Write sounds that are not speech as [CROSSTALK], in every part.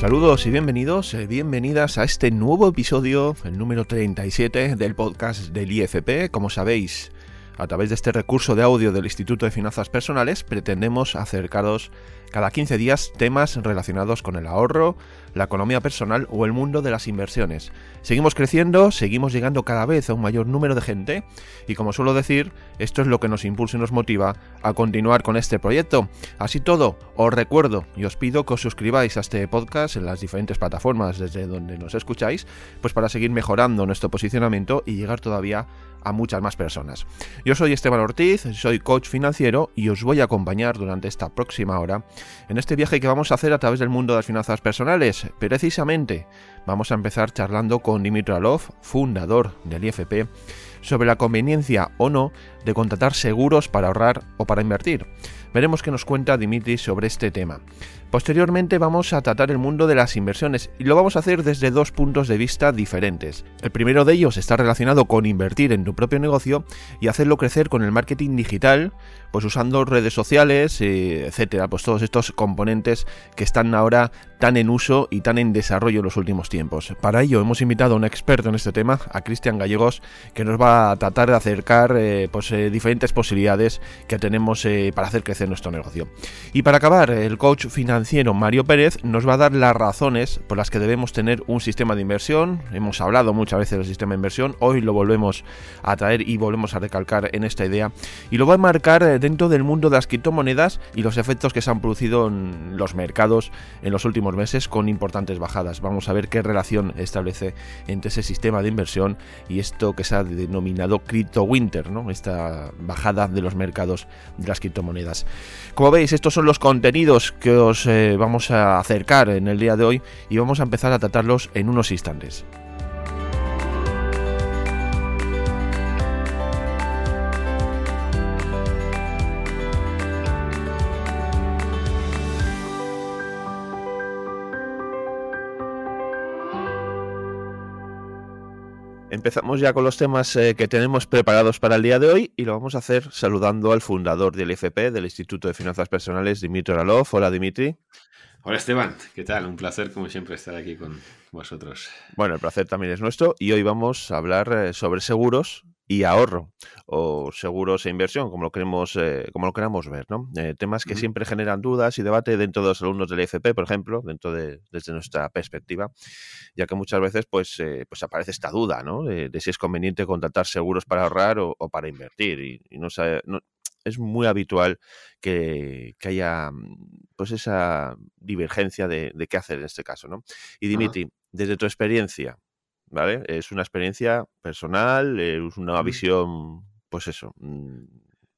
Saludos y bienvenidos, eh, bienvenidas a este nuevo episodio, el número 37 del podcast del IFP. Como sabéis, a través de este recurso de audio del Instituto de Finanzas Personales pretendemos acercaros cada 15 días temas relacionados con el ahorro, la economía personal o el mundo de las inversiones. Seguimos creciendo, seguimos llegando cada vez a un mayor número de gente y como suelo decir, esto es lo que nos impulsa y nos motiva a continuar con este proyecto. Así todo, os recuerdo y os pido que os suscribáis a este podcast en las diferentes plataformas desde donde nos escucháis, pues para seguir mejorando nuestro posicionamiento y llegar todavía a muchas más personas. Yo soy Esteban Ortiz, soy coach financiero y os voy a acompañar durante esta próxima hora en este viaje que vamos a hacer a través del mundo de las finanzas personales. Precisamente vamos a empezar charlando con Dimitri Alov, fundador del IFP, sobre la conveniencia o no de contratar seguros para ahorrar o para invertir. Veremos qué nos cuenta Dimitri sobre este tema. Posteriormente vamos a tratar el mundo de las inversiones y lo vamos a hacer desde dos puntos de vista diferentes. El primero de ellos está relacionado con invertir en tu propio negocio y hacerlo crecer con el marketing digital, pues usando redes sociales, eh, etcétera, pues todos estos componentes que están ahora tan en uso y tan en desarrollo en los últimos tiempos. Para ello hemos invitado a un experto en este tema, a Cristian Gallegos, que nos va a tratar de acercar eh, pues, eh, diferentes posibilidades que tenemos para hacer crecer nuestro negocio. Y para acabar, el coach financiero Mario Pérez nos va a dar las razones por las que debemos tener un sistema de inversión. Hemos hablado muchas veces del sistema de inversión, hoy lo volvemos a traer y volvemos a recalcar en esta idea. Y lo va a marcar dentro del mundo de las criptomonedas y los efectos que se han producido en los mercados en los últimos meses con importantes bajadas. Vamos a ver qué relación establece entre ese sistema de inversión y esto que se ha denominado Crypto Winter, ¿no? esta bajada de los mercados de las criptomonedas. Como veis, estos son los contenidos que os eh, vamos a acercar en el día de hoy y vamos a empezar a tratarlos en unos instantes. Empezamos ya con los temas eh, que tenemos preparados para el día de hoy y lo vamos a hacer saludando al fundador del IFP, del Instituto de Finanzas Personales, Dimitri Oralov. Hola, Dimitri. Hola, Esteban. ¿Qué tal? Un placer, como siempre, estar aquí con vosotros. Bueno, el placer también es nuestro y hoy vamos a hablar eh, sobre seguros y ahorro o seguros e inversión, como lo queremos, eh, como lo queramos ver, ¿no? Eh, temas que siempre generan dudas y debate dentro de los alumnos del IFP, por ejemplo, dentro de desde nuestra perspectiva, ya que muchas veces pues, eh, pues aparece esta duda, ¿no? De, si es conveniente contratar seguros para ahorrar o, para invertir y, no, es muy habitual que, haya pues esa divergencia de, qué hacer en este caso, ¿no? Y Dimitri, desde tu experiencia, ¿vale? Es una experiencia personal, es una visión, pues eso, mm,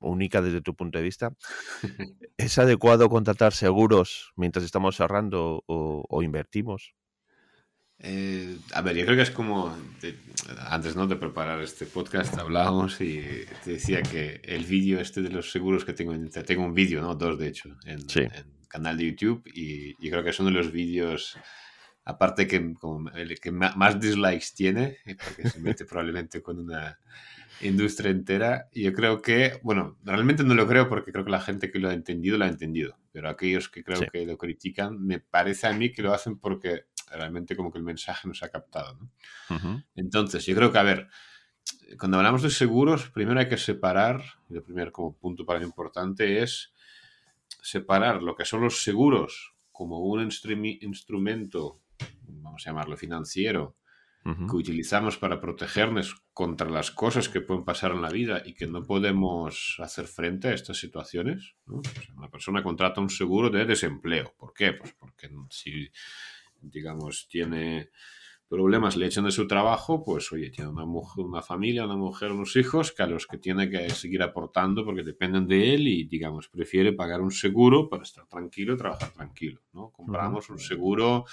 única desde tu punto de vista. [LAUGHS] ¿Es adecuado contratar seguros mientras estamos ahorrando o, invertimos? Eh, a ver, yo creo que es como antes ¿no? de preparar este podcast hablábamos y te decía que el vídeo este de los seguros que tengo, tengo un vídeo, ¿no? dos de hecho, en, en canal de YouTube y yo creo que es uno de los vídeos aparte que como el que más dislikes tiene, eh, porque se mete probablemente con una industria entera. Yo creo que, bueno, realmente no lo creo porque creo que la gente que lo ha entendido lo ha entendido, pero aquellos que creo que lo critican, me parece a mí que lo hacen porque realmente como que el mensaje no se ha captado. Entonces, yo creo que, a ver, cuando hablamos de seguros, primero hay que separar, y el primer como punto para mí importante es separar lo que son los seguros como un instrumento vamos a llamarlo financiero, que utilizamos para protegernos contra las cosas que pueden pasar en la vida y que no podemos hacer frente a estas situaciones. una persona contrata un seguro de desempleo. ¿Por qué? Pues porque si, digamos, tiene problemas le echan de su trabajo, pues oye, tiene una, mujer, una familia, una mujer, unos hijos que a los que tiene que seguir aportando porque dependen de él y, digamos, prefiere pagar un seguro para estar tranquilo y trabajar tranquilo, ¿no? Compramos un seguro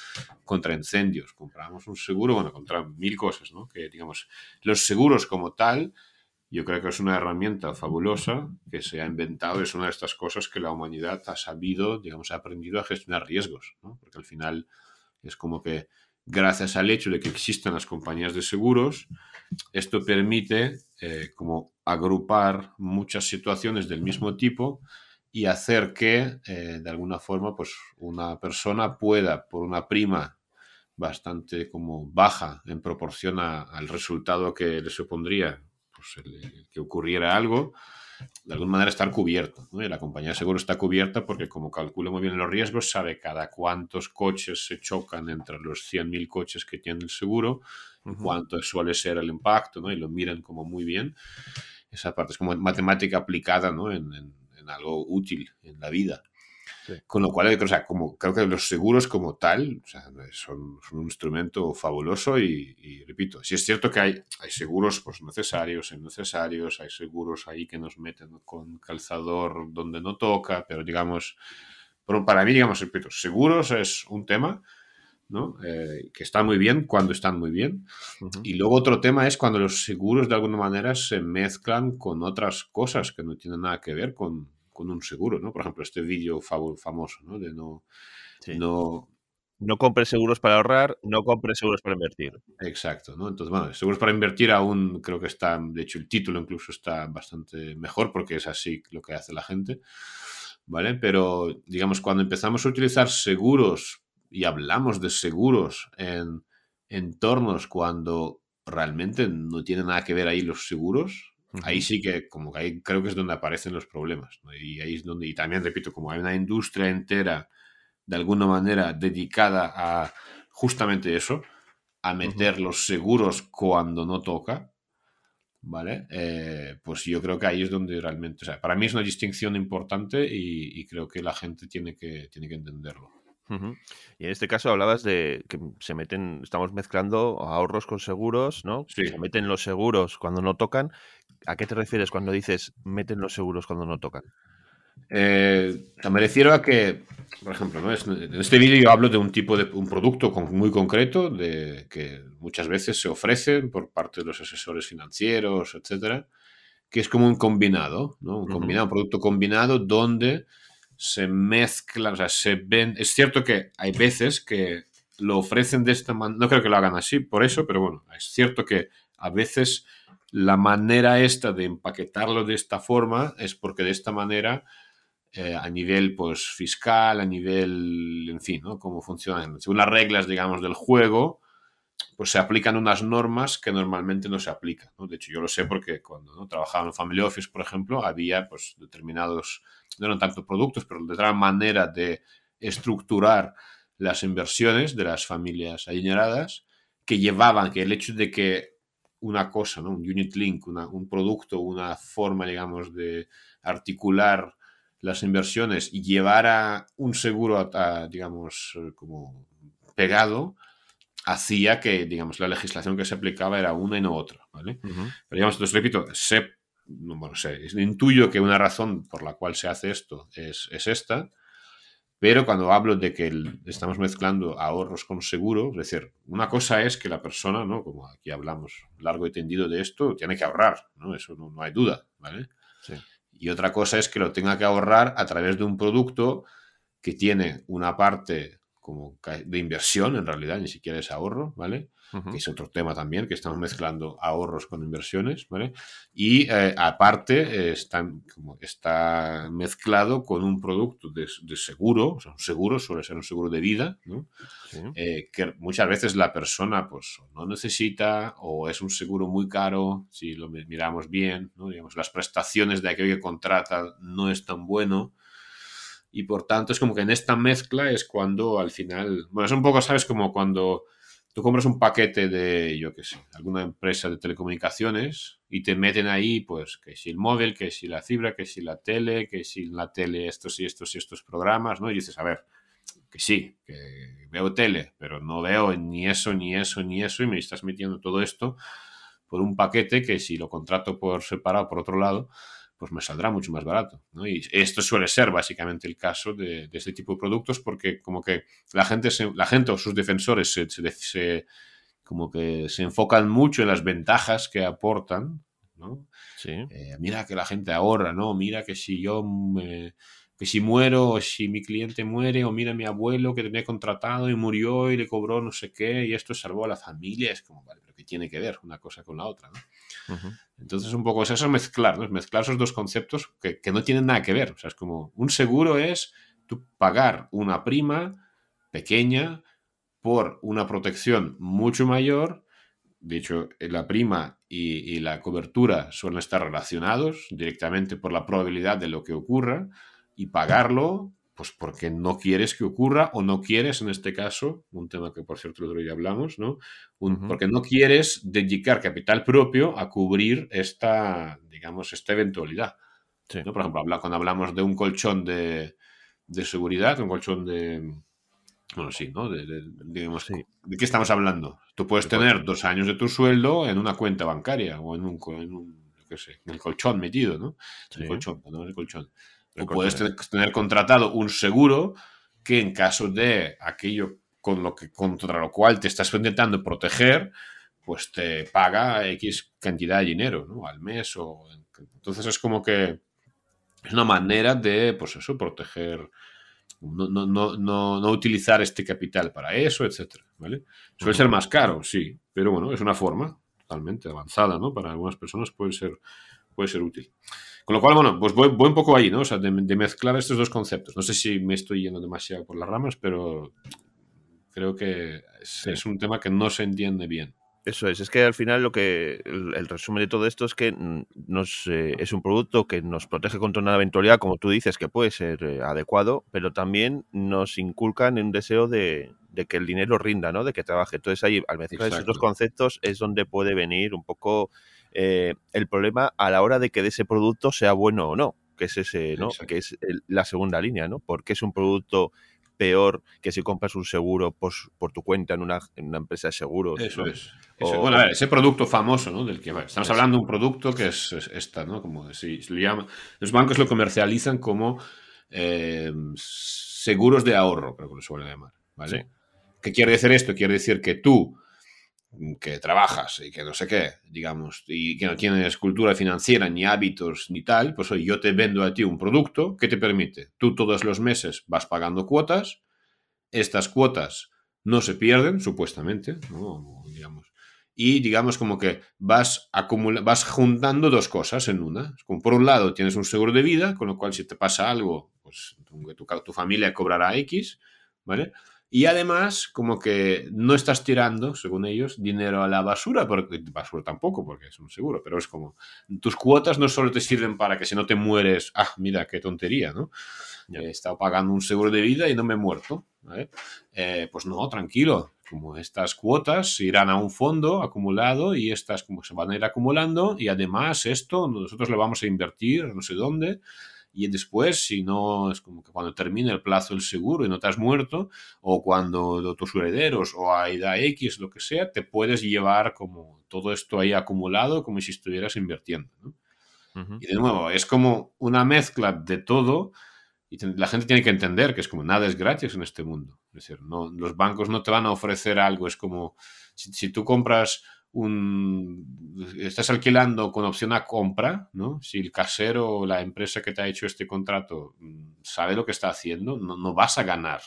contra incendios, compramos un seguro, bueno, contra mil cosas, ¿no? Que, digamos, los seguros como tal, yo creo que es una herramienta fabulosa que se ha inventado, es una de estas cosas que la humanidad ha sabido, digamos, ha aprendido a gestionar riesgos, ¿no? Porque al final es como que gracias al hecho de que existen las compañías de seguros, esto permite eh, como agrupar muchas situaciones del mismo tipo y hacer que, eh, de alguna forma, pues una persona pueda, por una prima bastante como baja en proporción al resultado que le supondría pues, que ocurriera algo, de alguna manera estar cubierto. Y la compañía de seguro está cubierta porque como calcula muy bien los riesgos, sabe cada cuántos coches se chocan entre los 100.000 coches que tiene el seguro, cuánto suele ser el impacto, ¿no? y lo miran como muy bien. Esa parte es como matemática aplicada ¿no? en, en algo útil en la vida. Con lo cual, o sea, como, creo que los seguros como tal son, un instrumento fabuloso y, repito, si es cierto que hay, hay seguros pues, necesarios, innecesarios, hay seguros ahí que nos meten con calzador donde no toca, pero digamos, para mí, digamos, repito, seguros es un tema ¿no? Eh, que está muy bien cuando están muy bien. Y luego otro tema es cuando los seguros de alguna manera se mezclan con otras cosas que no tienen nada que ver con, con un seguro, ¿no? Por ejemplo, este vídeo famoso, ¿no? De no, no... No compres seguros para ahorrar, no compres seguros para invertir. Exacto, ¿no? Entonces, bueno, seguros para invertir aún creo que está, de hecho el título incluso está bastante mejor porque es así lo que hace la gente, ¿vale? Pero, digamos, cuando empezamos a utilizar seguros y hablamos de seguros en entornos cuando realmente no tiene nada que ver ahí los seguros, Ahí sí que, como que ahí creo que es donde aparecen los problemas. Y ahí es donde, y también repito, como hay una industria entera, de alguna manera, dedicada a justamente eso, a meter los seguros cuando no toca, ¿vale? Eh, pues yo creo que ahí es donde realmente, o sea, para mí es una distinción importante y, y creo que la gente tiene que, tiene que entenderlo. Y en este caso hablabas de que se meten, estamos mezclando ahorros con seguros, ¿no? Se meten los seguros cuando no tocan. ¿A qué te refieres cuando dices meten los seguros cuando no tocan? Eh, me refiero a que, por ejemplo, en este vídeo yo hablo de un tipo de un producto muy concreto de, que muchas veces se ofrece por parte de los asesores financieros, etcétera, que es como un combinado, ¿no? Un combinado, un producto combinado donde se mezclan, o sea, se ven. Es cierto que hay veces que lo ofrecen de esta manera, no creo que lo hagan así por eso, pero bueno, es cierto que a veces la manera esta de empaquetarlo de esta forma es porque de esta manera eh, a nivel pues fiscal, a nivel, en fin, ¿no? Cómo funcionan, según las reglas, digamos, del juego, pues se aplican unas normas que normalmente no se aplican. De hecho, yo lo sé porque cuando ¿no? trabajaba en Family Office, por ejemplo, había pues, determinados, no eran tanto productos, pero determinada manera de estructurar las inversiones de las familias adineradas que llevaban que el hecho de que una cosa, ¿no? un unit link, un producto, una forma, digamos, de articular las inversiones y llevar a un seguro, a, digamos, como pegado, hacía que, digamos, la legislación que se aplicaba era una y no otra, ¿vale? Pero, digamos, entonces, repito, sé, bueno, sé, intuyo que una razón por la cual se hace esto es, esta, pero cuando hablo de que estamos mezclando ahorros con seguro, es decir, una cosa es que la persona, ¿no? Como aquí hablamos largo y tendido de esto, tiene que ahorrar, ¿no? Eso no, hay duda, ¿vale? Y otra cosa es que lo tenga que ahorrar a través de un producto que tiene una parte como de inversión, en realidad, ni siquiera es ahorro, ¿vale? Que es otro tema también, que estamos mezclando ahorros con inversiones, ¿vale? Y eh, aparte como está mezclado con un producto de, seguro, o sea, un seguro suele ser un seguro de vida, ¿no? Eh, que muchas veces la persona pues no necesita o es un seguro muy caro, si lo miramos bien, ¿no? Digamos, las prestaciones de aquello que contrata no es tan bueno, y por tanto es como que en esta mezcla es cuando al final, bueno, es un poco, ¿sabes? Como cuando tú compras un paquete de, yo qué sé, alguna empresa de telecomunicaciones y te meten ahí, pues, que si el móvil, que si la fibra, que si la tele, que si la tele estos y estos y estos programas, ¿no? Y dices, a ver, que sí, que veo tele, pero no veo ni eso, ni eso, ni eso, y me estás metiendo todo esto por un paquete que si lo contrato por separado por otro lado, pues me saldrá mucho más barato. ¿no? Y esto suele ser básicamente el caso de, este tipo de productos porque como que la gente, la gente o sus defensores se, como que se enfocan mucho en las ventajas que aportan. ¿no? Sí. Eh, mira que la gente ahorra, ¿no? Mira que si yo que si muero o si mi cliente muere o mira a mi abuelo que tenía contratado y murió y le cobró no sé qué y esto salvó a la familia. Es como, vale, pero ¿qué tiene que ver una cosa con la otra. ¿no? Entonces, un poco eso es mezclar, ¿no? Es mezclar esos dos conceptos que, que, no tienen nada que ver. O sea, es como un seguro es tú pagar una prima pequeña por una protección mucho mayor. De hecho, la prima y, y la cobertura suelen estar relacionados directamente por la probabilidad de lo que ocurra y pagarlo pues porque no quieres que ocurra o no quieres, en este caso, un tema que por cierto el otro día hablamos, ¿no? Porque no quieres dedicar capital propio a cubrir esta, digamos, esta eventualidad. ¿no? Por ejemplo, cuando hablamos de un colchón de, de, seguridad, un colchón de... Bueno, sí, ¿no? De, digamos, ¿De qué estamos hablando? Tú puedes tener dos años de tu sueldo en una cuenta bancaria o en un, en un qué sé, en el colchón metido, ¿no? El colchón, no el colchón. O puedes tener contratado un seguro que en caso de aquello con lo que, contra lo cual te estás intentando proteger, pues te paga X cantidad de dinero, ¿no? Al mes o... Entonces es como que es una manera de, pues eso, proteger, no, no, no, no, utilizar este capital para eso, etcétera, ¿vale? Suele ser más caro, sí, pero bueno, es una forma totalmente avanzada, ¿no? Para algunas personas puede ser, puede ser útil. Con lo cual, bueno, pues voy, un poco ahí, ¿no? O sea, de, mezclar estos dos conceptos. No sé si me estoy yendo demasiado por las ramas, pero creo que es, un tema que no se entiende bien. Eso es, es que al final lo que el, resumen de todo esto es que nos, eh, es un producto que nos protege contra una eventualidad, como tú dices, que puede ser eh, adecuado, pero también nos inculcan un deseo de, que el dinero rinda, ¿no? De que trabaje. Entonces ahí, al mezclar esos dos conceptos, es donde puede venir un poco eh, el problema a la hora de que de ese producto sea bueno o no, que es ese, ¿no? Que es la segunda línea, ¿no? Porque es un producto peor que si compras un seguro por, por tu cuenta en una, en una, empresa de seguros. Eso es. bueno, a ver, ese producto famoso, ¿no? Del que estamos hablando de un producto que es, esta, ¿no? Como si, lo llama, los bancos lo comercializan como eh, seguros de ahorro, creo que lo suelen llamar, ¿vale? ¿Qué quiere decir esto? Quiere decir que tú que trabajas y que no sé qué, digamos, y que no tienes cultura financiera, ni hábitos, ni tal, pues hoy yo te vendo a ti un producto que te permite, tú todos los meses vas pagando cuotas, estas cuotas no se pierden, supuestamente, ¿no? digamos, y digamos como que vas, vas juntando dos cosas en una. Como por un lado tienes un seguro de vida, con lo cual si te pasa algo, pues tu, tu familia cobrará X, ¿vale? Y además, como que no estás tirando, según ellos, dinero a la basura, porque basura tampoco, porque es un seguro, pero es como, tus cuotas no solo te sirven para que si no te mueres, ah, mira, qué tontería, ¿no? He estado pagando un seguro de vida y no me he muerto, eh, pues no, tranquilo, como estas cuotas irán a un fondo acumulado y estas como se van a ir acumulando y además esto nosotros le vamos a invertir no sé dónde y después, si no, es como que cuando termine el plazo del seguro y no te has muerto, o cuando tus herederos o a edad X, lo que sea, te puedes llevar como todo esto ahí acumulado como si estuvieras invirtiendo. Y de nuevo, es como una mezcla de todo y la gente tiene que entender que es como nada es gratis en este mundo. Es decir, no, los bancos no te van a ofrecer algo, es como si, si tú compras un, estás alquilando con opción a compra, ¿no? Si el casero o la empresa que te ha hecho este contrato mm, sabe lo que está haciendo, no, no vas a ganar.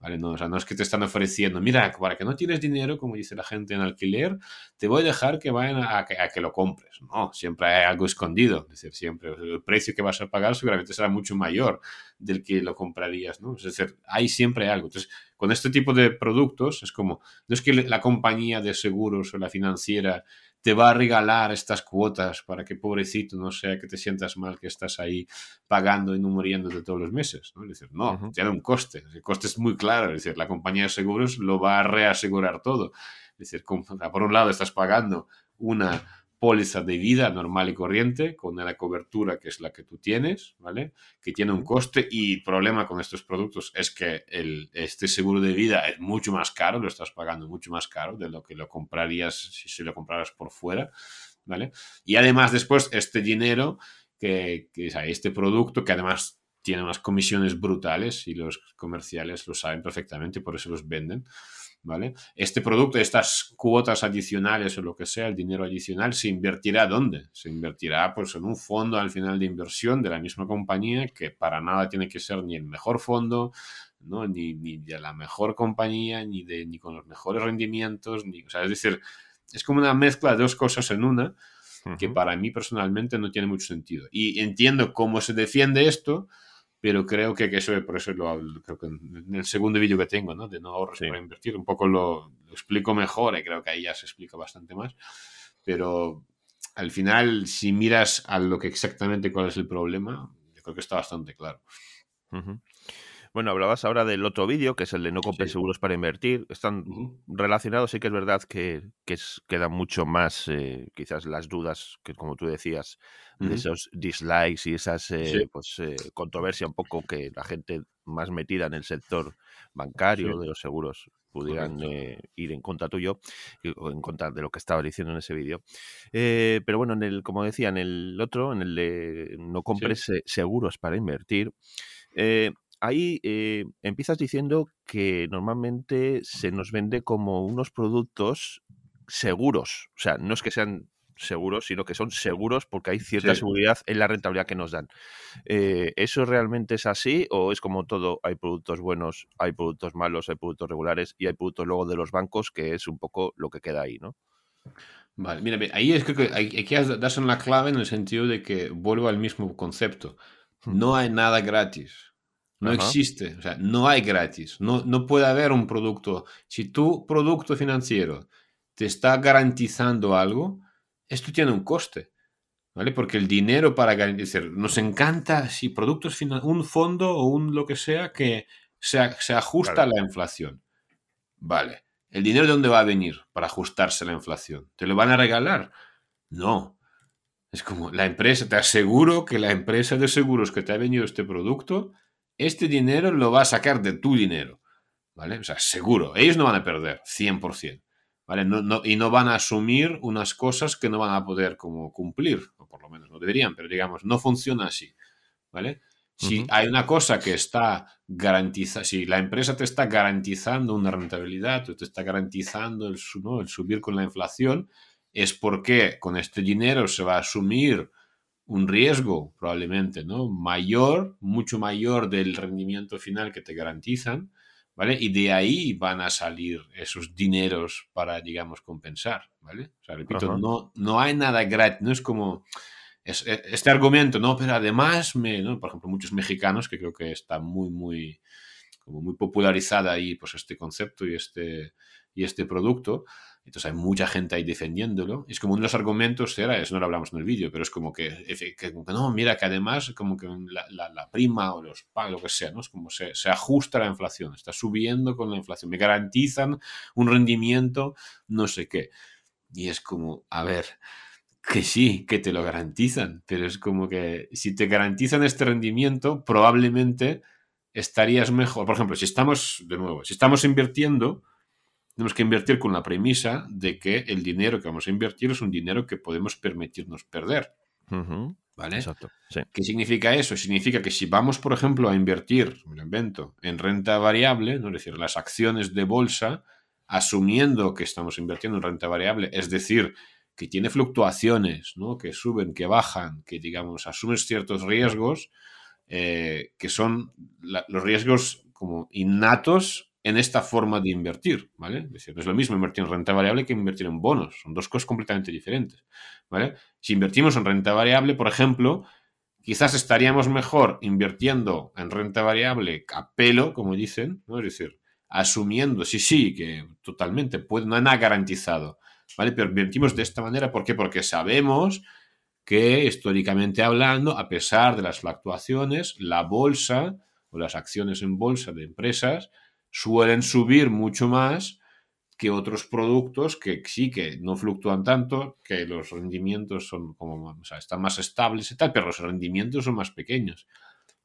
No, o sea, no es que te están ofreciendo, mira, para que no tienes dinero, como dice la gente en alquiler, te voy a dejar que vayan a, que, a que, lo compres. No, siempre hay algo escondido. Es decir, siempre el precio que vas a pagar seguramente será mucho mayor del que lo comprarías, ¿no? Es decir, hay siempre algo. Entonces, con este tipo de productos es como, no es que la compañía de seguros o la financiera te va a regalar estas cuotas para que pobrecito no sea que te sientas mal que estás ahí pagando y no muriéndote todos los meses. ¿no? Es decir, no, tiene un coste. El coste es muy claro. Es decir, la compañía de seguros lo va a reasegurar todo. Es decir, por un lado estás pagando una póliza de vida normal y corriente con la cobertura que es la que tú tienes, ¿vale? Que tiene un coste y el problema con estos productos es que el, este seguro de vida es mucho más caro, lo estás pagando mucho más caro de lo que lo comprarías si se lo compraras por fuera, ¿vale? Y además después este dinero que, que este producto que además tiene unas comisiones brutales y los comerciales lo saben perfectamente, por eso los venden. ¿Vale? Este producto, estas cuotas adicionales o lo que sea, el dinero adicional, ¿se invertirá dónde? Se invertirá pues en un fondo al final de inversión de la misma compañía que para nada tiene que ser ni el mejor fondo, ¿no? Ni, ni de la mejor compañía, ni, de, ni con los mejores rendimientos, ni, o sea, es decir, es como una mezcla de dos cosas en una que para mí personalmente no tiene mucho sentido. Y entiendo cómo se defiende esto, pero creo que, que eso, por eso lo creo que en el segundo vídeo que tengo, ¿no? De no ahorros para invertir, un poco lo, lo, explico mejor y creo que ahí ya se explica bastante más. Pero al final, si miras a lo que exactamente cuál es el problema, yo creo que está bastante claro. Bueno, hablabas ahora del otro vídeo, que es el de no compres seguros para invertir. Están relacionados, sí que es verdad que, que quedan mucho más, eh, quizás las dudas, que como tú decías, de esos dislikes y esas eh, pues, eh, controversia un poco que la gente más metida en el sector bancario de los seguros pudieran ir en contra tuyo o en contra de lo que estaba diciendo en ese vídeo. pero bueno, en el, como decía, en el otro, en el de no compres seguros para invertir, ahí eh, empiezas diciendo que normalmente se nos vende como unos productos seguros. O sea, no es que sean seguros, sino que son seguros porque hay cierta seguridad en la rentabilidad que nos dan. Eh, ¿Eso realmente es así o es como todo? Hay productos buenos, hay productos malos, hay productos regulares y hay productos luego de los bancos que es un poco lo que queda ahí, ¿no? Vale, mira, ahí es que que darse una clave en el sentido de que vuelvo al mismo concepto. Hmm. No hay nada gratis. No existe, o sea, no hay gratis, no, no puede haber un producto. Si tu producto financiero te está garantizando algo, esto tiene un coste, ¿vale? Porque el dinero para garantizar, nos encanta si productos, un fondo o un lo que sea que se, se ajusta a la inflación. Vale, ¿el dinero de dónde va a venir para ajustarse a la inflación? ¿Te lo van a regalar? No. Es como la empresa, te aseguro que la empresa de seguros que te ha venido este producto este dinero lo va a sacar de tu dinero, ¿vale? O sea, seguro, ellos no van a perder, 100%, ¿vale? No, y no van a asumir unas cosas que no van a poder como cumplir, o por lo menos no deberían, pero digamos, no funciona así, ¿vale? Si hay una cosa que está garantizada, si la empresa te está garantizando una rentabilidad te está garantizando el, el subir con la inflación, es porque con este dinero se va a asumir un riesgo probablemente, ¿no? Mayor, mucho mayor del rendimiento final que te garantizan, ¿vale? Y de ahí van a salir esos dineros para, digamos, compensar, ¿vale? O sea, repito, no, no hay nada gratis, no es como e, este argumento, ¿no? Pero además, me, ¿no? por ejemplo, muchos mexicanos, que creo que está muy, muy, como muy popularizada ahí, pues este concepto y este, y este producto, entonces hay mucha gente ahí defendiéndolo. Es como uno de los argumentos era, eso no lo hablamos en el vídeo, pero es como que, no, mira que además como que la, prima o los pagos, lo que sea, ¿no? Es como se, se ajusta la inflación, está subiendo con la inflación, me garantizan un rendimiento, no sé qué. Y es como, a ver, que sí, que te lo garantizan, pero es como que si te garantizan este rendimiento, probablemente estarías mejor. Por ejemplo, si estamos, de nuevo, si estamos invirtiendo, tenemos que invertir con la premisa de que el dinero que vamos a invertir es un dinero que podemos permitirnos perder. ¿Vale? Exacto. ¿Qué significa eso? Significa que si vamos, por ejemplo, a invertir, me lo invento, en renta variable, ¿no? es decir, las acciones de bolsa, asumiendo que estamos invirtiendo en renta variable, es decir, que tiene fluctuaciones, ¿no? que suben, que bajan, que digamos, asumes ciertos riesgos, eh, que son los riesgos como innatos en esta forma de invertir, ¿vale? Es decir, no es lo mismo invertir en renta variable que invertir en bonos, son dos cosas completamente diferentes, ¿vale? Si invertimos en renta variable, por ejemplo, quizás estaríamos mejor invirtiendo en renta variable a pelo, como dicen, ¿no? Es decir, asumiendo, sí, sí, que totalmente, puede, no hay nada garantizado, ¿vale? Pero invertimos de esta manera, ¿por qué? Porque sabemos que históricamente hablando, a pesar de las fluctuaciones, la bolsa o las acciones en bolsa de empresas suelen subir mucho más que otros productos que sí que no fluctúan tanto, que los rendimientos son como, están más estables y tal, pero los rendimientos son más pequeños.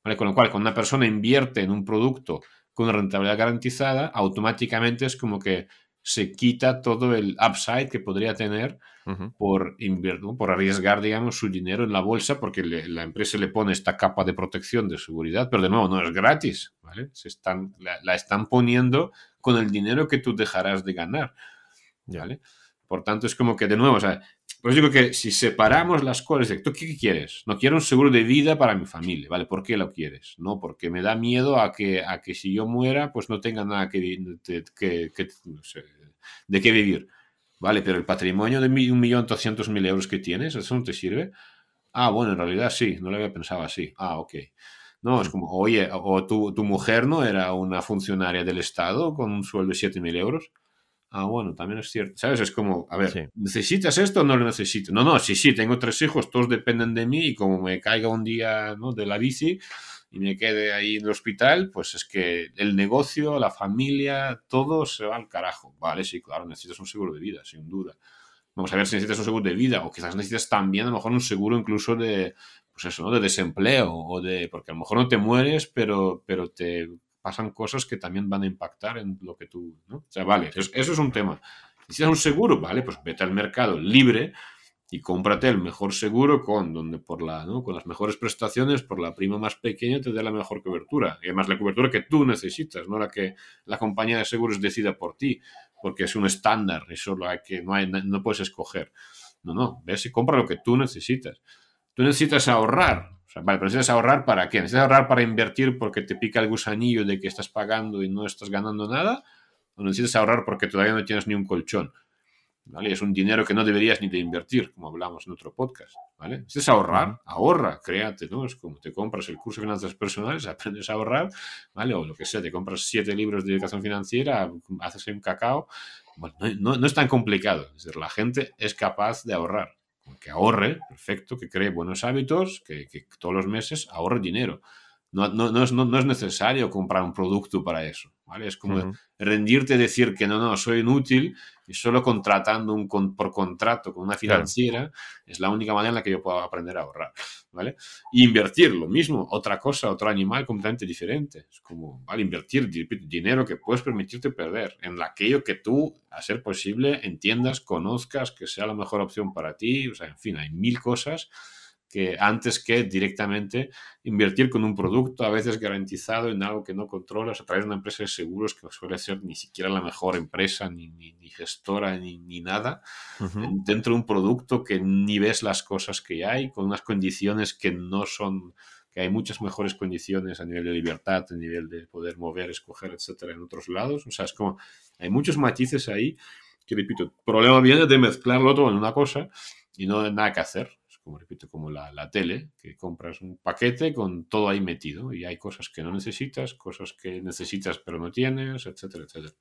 ¿Vale? Con lo cual, cuando una persona invierte en un producto con rentabilidad garantizada, automáticamente es como que se quita todo el upside que podría tener por, por arriesgar, digamos, su dinero en la bolsa, porque la empresa le pone esta capa de protección de seguridad, pero de nuevo, no es gratis, ¿vale? Se están, la, están poniendo con el dinero que tú dejarás de ganar, ¿vale? Por tanto, es como que, de nuevo, o sea, pues digo que si separamos las cosas, ¿tú qué quieres? No quiero un seguro de vida para mi familia, ¿vale? ¿Por qué lo quieres? No, porque me da miedo a que, a que si yo muera, pues no tenga nada que, que, que no sé, de qué vivir. Vale, pero el patrimonio de 1.200.000 euros que tienes, ¿eso no te sirve? Ah, bueno, en realidad sí, no lo había pensado así. Ah, ok. No, es como, oye, o tu, tu mujer no era una funcionaria del Estado con un sueldo de 7.000 euros. Ah, bueno, también es cierto. ¿Sabes? Es como, a ver, ¿necesitas esto o no lo necesito? No, no, sí, sí, tengo tres hijos, todos dependen de mí y como me caiga un día ¿no? de la bici y me quede ahí en el hospital, pues es que el negocio, la familia, todo se va al carajo. Vale, sí, claro, necesitas un seguro de vida, sin duda. Vamos a ver si necesitas un seguro de vida o quizás necesitas también a lo mejor un seguro incluso de, pues eso, ¿no? De desempleo o de, porque a lo mejor no te mueres, pero, pero te pasan cosas que también van a impactar en lo que tú, ¿no? O sea, vale, eso, es un tema. Si es un seguro, vale, pues vete al mercado libre y cómprate el mejor seguro con, donde por la, ¿no? con las mejores prestaciones, por la prima más pequeña te dé la mejor cobertura. Y además la cobertura que tú necesitas, no la que la compañía de seguros decida por ti, porque es un estándar, eso lo que, no, hay, no puedes escoger. No, no, ves y compra lo que tú necesitas. Tú necesitas ahorrar, vale, pero necesitas ahorrar para qué? ¿Necesitas ahorrar para invertir porque te pica el gusanillo de que estás pagando y no estás ganando nada? ¿O necesitas ahorrar porque todavía no tienes ni un colchón? ¿Vale? Es un dinero que no deberías ni de invertir, como hablamos en otro podcast. ¿vale? Necesitas ahorrar, ahorra, créate, ¿no? Es como te compras el curso de finanzas personales, [LAUGHS] aprendes a ahorrar, ¿vale? O lo que sea, te compras siete libros de educación financiera, haces un cacao. Bueno, no, no es tan complicado. Es decir, la gente es capaz de ahorrar que ahorre, perfecto, que cree buenos hábitos, que, todos los meses ahorre dinero. No, no, es, no, es, necesario comprar un producto para eso, ¿vale? Es como rendirte decir que no, no, soy inútil y solo contratando un por contrato con una financiera es la única manera en la que yo puedo aprender a ahorrar, ¿vale? invertir, lo mismo, otra cosa, otro animal completamente diferente. Es como, ¿vale? Invertir dinero que puedes permitirte perder en aquello que tú, a ser posible, entiendas, conozcas, que sea la mejor opción para ti. O sea, en fin, hay mil cosas que antes que directamente invertir con un producto a veces garantizado en algo que no controlas a través de una empresa de seguros que suele ser ni siquiera la mejor empresa, ni, ni, gestora, ni, ni nada, dentro de un producto que ni ves las cosas que hay, con unas condiciones que no son que hay muchas mejores condiciones a nivel de libertad, a nivel de poder mover, escoger, etcétera, en otros lados. O sea, es como, hay muchos matices ahí que, repito, el problema viene de mezclarlo todo en una cosa y no hay nada que hacer como repito, como la, la, tele, que compras un paquete con todo ahí metido y hay cosas que no necesitas, cosas que necesitas pero no tienes, etcétera, etcétera.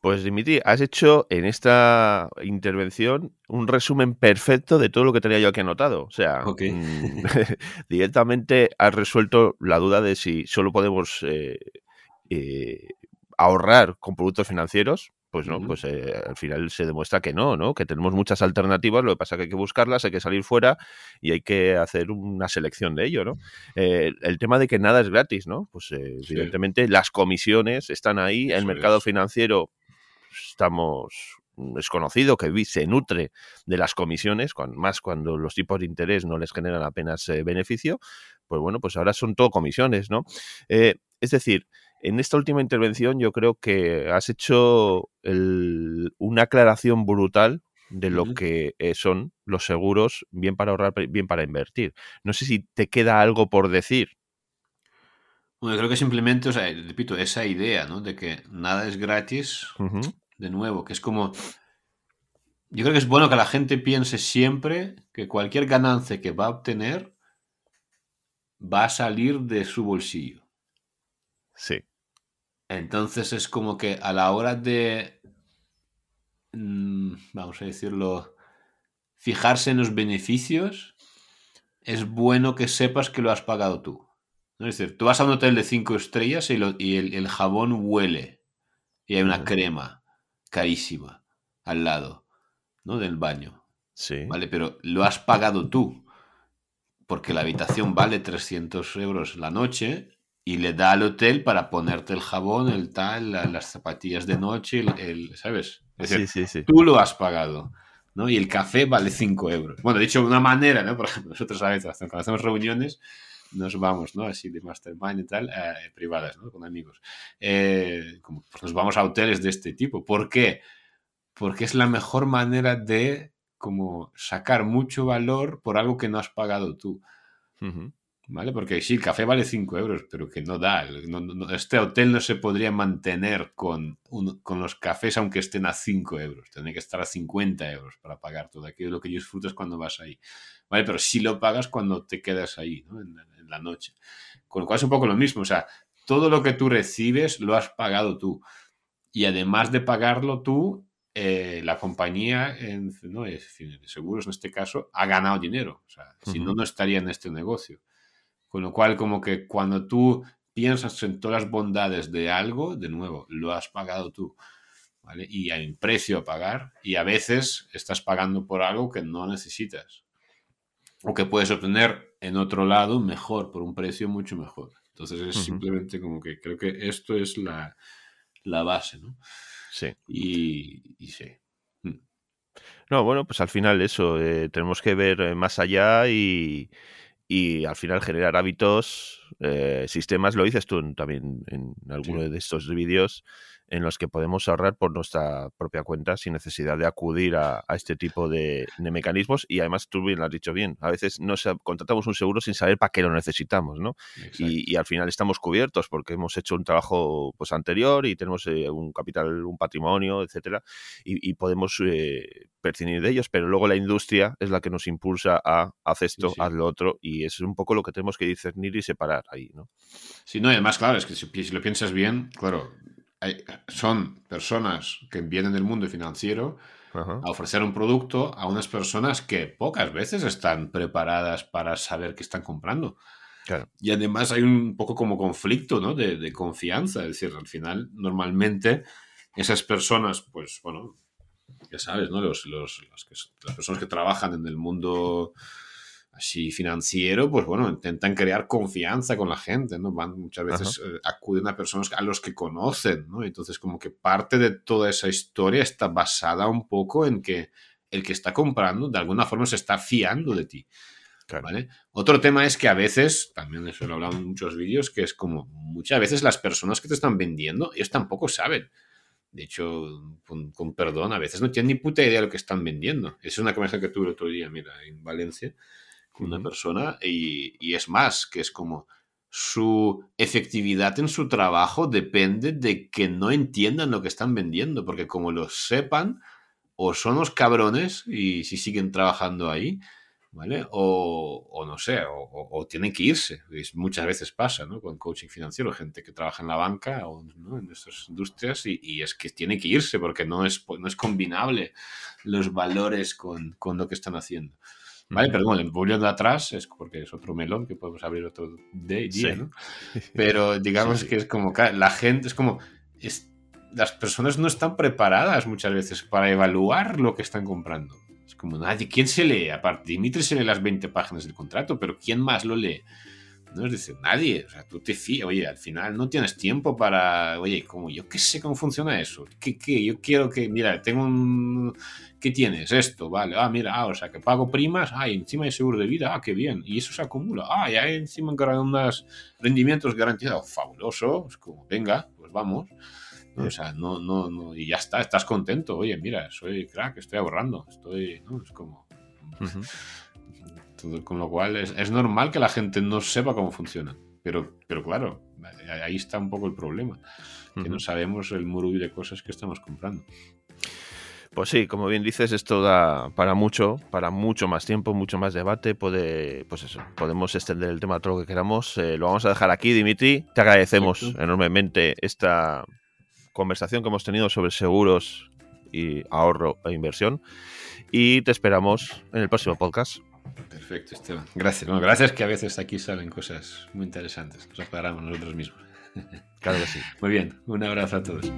Pues Dimitri, has hecho en esta intervención un resumen perfecto de todo lo que tenía yo aquí anotado. O sea, mm, [LAUGHS] [LAUGHS] directamente has resuelto la duda de si solo podemos eh, eh, ahorrar con productos financieros pues no, pues eh, al final se demuestra que no, ¿no? Que tenemos muchas alternativas, lo que pasa es que hay que buscarlas, hay que salir fuera y hay que hacer una selección de ello, ¿no? Eh, el tema de que nada es gratis, ¿no? Pues eh, evidentemente las comisiones están ahí, el mercado financiero estamos es conocido que se nutre de las comisiones, más cuando los tipos de interés no les generan apenas beneficio, pues bueno, pues ahora son todo comisiones, ¿no? es decir, en esta última intervención yo creo que has hecho una aclaración brutal de lo que eh, son los seguros, bien para ahorrar, bien para invertir. No sé si te queda algo por decir. Bueno, creo que simplemente, o sea, repito, esa idea, ¿no? De que nada es gratis, de nuevo, que es como... Yo creo que es bueno que la gente piense siempre que cualquier ganancia que va a obtener va a salir de su bolsillo. Sí. Entonces es como que a la hora de, mm, vamos a decirlo, fijarse en los beneficios, es bueno que sepas que lo has pagado tú. Es decir, tú vas a un hotel de cinco estrellas y, el, jabón huele y hay una crema carísima al lado ¿no? del baño. Sí. ¿Vale? Pero lo has pagado tú porque la habitación vale 300 euros la noche y le da al hotel para ponerte el jabón, el tal, las zapatillas de noche, el, ¿sabes? sí, sí, sí. Tú lo has pagado, ¿no? Y el café vale 5 euros. Bueno, dicho de una manera, ¿no? [LAUGHS] Por ejemplo, nosotros a veces cuando hacemos reuniones nos vamos, ¿no? Así de mastermind y tal, eh, privadas, ¿no? Con amigos. Eh, como, pues nos vamos a hoteles de este tipo. ¿Por qué? Porque es la mejor manera de como sacar mucho valor por algo que no has pagado tú. ¿Vale? Porque sí, el café vale 5 euros, pero que no da. este hotel no se podría mantener con, con los cafés aunque estén a 5 euros. Tendría que estar a 50 euros para pagar todo aquello lo que disfrutas cuando vas ahí. ¿Vale? Pero sí lo pagas cuando te quedas ahí, ¿no? en, la noche. Con lo cual es un poco lo mismo. O sea, todo lo que tú recibes lo has pagado tú. Y además de pagarlo tú, eh, la compañía en, ¿no? seguros en este caso ha ganado dinero. O sea, si no, no estaría en este negocio. Con lo cual, como que cuando tú piensas en todas las bondades de algo, de nuevo, lo has pagado tú. ¿vale? Y hay un precio a pagar y a veces estás pagando por algo que no necesitas o que puedes obtener en otro lado mejor, por un precio mucho mejor. Entonces es simplemente como que creo que esto es la, la base, ¿no? Sí. Y, y sí. Mm. No, bueno, pues al final eso, eh, tenemos que ver eh, más allá y, y al final generar hábitos, eh, sistemas, lo dices tú también en alguno de estos vídeos, en los que podemos ahorrar por nuestra propia cuenta sin necesidad de acudir a, este tipo de, mecanismos. Y además, tú bien lo has dicho bien, a veces nos contratamos un seguro sin saber para qué lo necesitamos, ¿no? Y, al final estamos cubiertos porque hemos hecho un trabajo pues, anterior y tenemos eh, un capital, un patrimonio, etcétera, y, podemos eh, percibir de ellos, pero luego la industria es la que nos impulsa a hacer esto, haz lo otro, y es un poco lo que tenemos que discernir y separar ahí, ¿no? Sí, no, y además, claro, es que si, si lo piensas bien, claro, son personas que vienen del mundo financiero a ofrecer un producto a unas personas que pocas veces están preparadas para saber qué están comprando. Y además hay un poco como conflicto ¿no? de, confianza. Es decir, al final, normalmente esas personas, pues bueno, ya sabes, ¿no? Los, los, las personas que trabajan en el mundo así financiero, pues bueno, intentan crear confianza con la gente, ¿no? Van muchas veces, eh, acuden a personas a los que conocen, ¿no? Entonces como que parte de toda esa historia está basada un poco en que el que está comprando de alguna forma se está fiando de ti. ¿vale? Otro tema es que a veces, también eso lo he hablado en muchos vídeos, que es como muchas veces las personas que te están vendiendo, ellos tampoco saben. De hecho, con, perdón, a veces no tienen ni puta idea de lo que están vendiendo. Es una conversación que tuve el otro día, mira, en Valencia, una persona y, es más, que es como su efectividad en su trabajo depende de que no entiendan lo que están vendiendo, porque como lo sepan, o son los cabrones y si siguen trabajando ahí, ¿vale? O, no sé, o, tienen que irse. Muchas veces pasa, ¿no? Con coaching financiero, gente que trabaja en la banca o en estas industrias y, es que tiene que irse porque no es, no es combinable los valores con, con lo que están haciendo. ¿Vale? Pero bueno, volviendo atrás, es porque es otro melón que podemos abrir otro día, ¿no? [LAUGHS] Pero digamos que es como la gente, es como. Es, las personas no están preparadas muchas veces para evaluar lo que están comprando. Es como nadie. ¿Quién se lee? Aparte, Dimitri se lee las 20 páginas del contrato, pero ¿quién más lo lee? No es decir, nadie. O sea, tú te fías. Oye, al final no tienes tiempo para. Oye, como yo qué sé cómo funciona eso. ¿Qué, qué? Yo quiero que. Mira, tengo un. ¿Qué tienes? Esto, vale. Ah, mira, ah, o sea, que pago primas. Ah, y encima hay seguro de vida. Ah, qué bien. Y eso se acumula. Ah, y hay encima unos rendimientos garantizados. Fabuloso. Es como, venga, pues vamos. O sea, no, no, no. Y ya está, estás contento. Oye, mira, soy crack, estoy ahorrando. Estoy. ¿no? Es como con lo cual es, normal que la gente no sepa cómo funciona. Pero, pero claro, ahí está un poco el problema. Que no sabemos el muro de cosas que estamos comprando. Pues sí, como bien dices, esto da para mucho, para mucho más tiempo, mucho más debate. Puede, pues eso, podemos extender el tema a todo lo que queramos. Eh, lo vamos a dejar aquí, Dimitri. Te agradecemos enormemente esta conversación que hemos tenido sobre seguros y ahorro e inversión. Y te esperamos en el próximo podcast. Perfecto, Esteban. Gracias. Bueno, gracias que a veces aquí salen cosas muy interesantes. Nos aclaramos nosotros mismos. Claro que sí. [LAUGHS] Muy bien. Un abrazo a todos.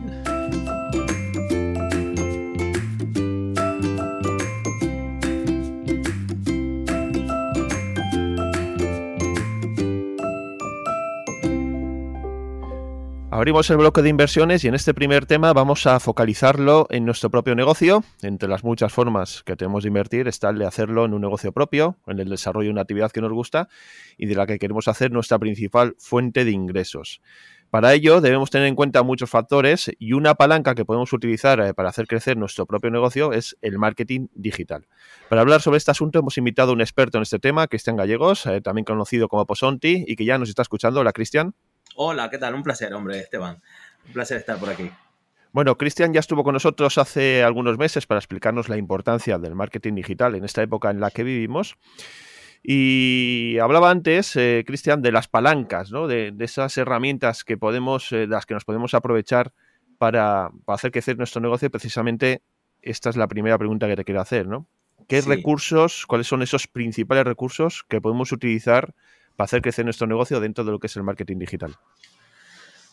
Abrimos el bloque de inversiones y en este primer tema vamos a focalizarlo en nuestro propio negocio. Entre las muchas formas que tenemos de invertir está el de hacerlo en un negocio propio, en el desarrollo de una actividad que nos gusta y de la que queremos hacer nuestra principal fuente de ingresos. Para ello debemos tener en cuenta muchos factores y una palanca que podemos utilizar eh, para hacer crecer nuestro propio negocio es el marketing digital. Para hablar sobre este asunto hemos invitado a un experto en este tema, Cristian Gallegos, eh, también conocido como Posonti, y que ya nos está escuchando. Hola, Cristian. Hola, ¿qué tal? Un placer, hombre, Esteban. Un placer estar por aquí. Bueno, Cristian ya estuvo con nosotros hace algunos meses para explicarnos la importancia del marketing digital en esta época en la que vivimos. Y hablaba antes, eh, Cristian, de las palancas, ¿no? de, esas herramientas que podemos, eh, las que nos podemos aprovechar para, hacer crecer nuestro negocio. Precisamente esta es la primera pregunta que te quiero hacer, ¿no? ¿Qué recursos, cuáles son esos principales recursos que podemos utilizar para hacer crecer nuestro negocio dentro de lo que es el marketing digital?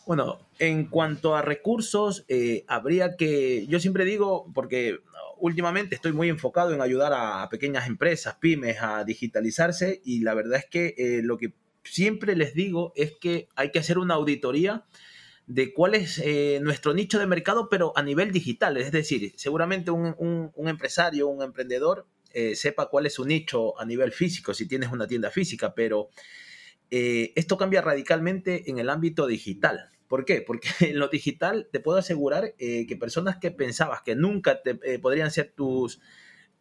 Bueno, en cuanto a recursos, eh, habría que, yo siempre digo, porque últimamente estoy muy enfocado en ayudar a pequeñas empresas, pymes, a digitalizarse y la verdad es que eh, lo que siempre les digo es que hay que hacer una auditoría de cuál es eh, nuestro nicho de mercado, pero a nivel digital. Es decir, seguramente un, empresario, un emprendedor, eh, sepa cuál es su nicho a nivel físico, si tienes una tienda física, pero esto cambia radicalmente en el ámbito digital. ¿Por qué? Porque [LAUGHS] en lo digital te puedo asegurar eh, que personas que pensabas que nunca te, eh, podrían ser tus,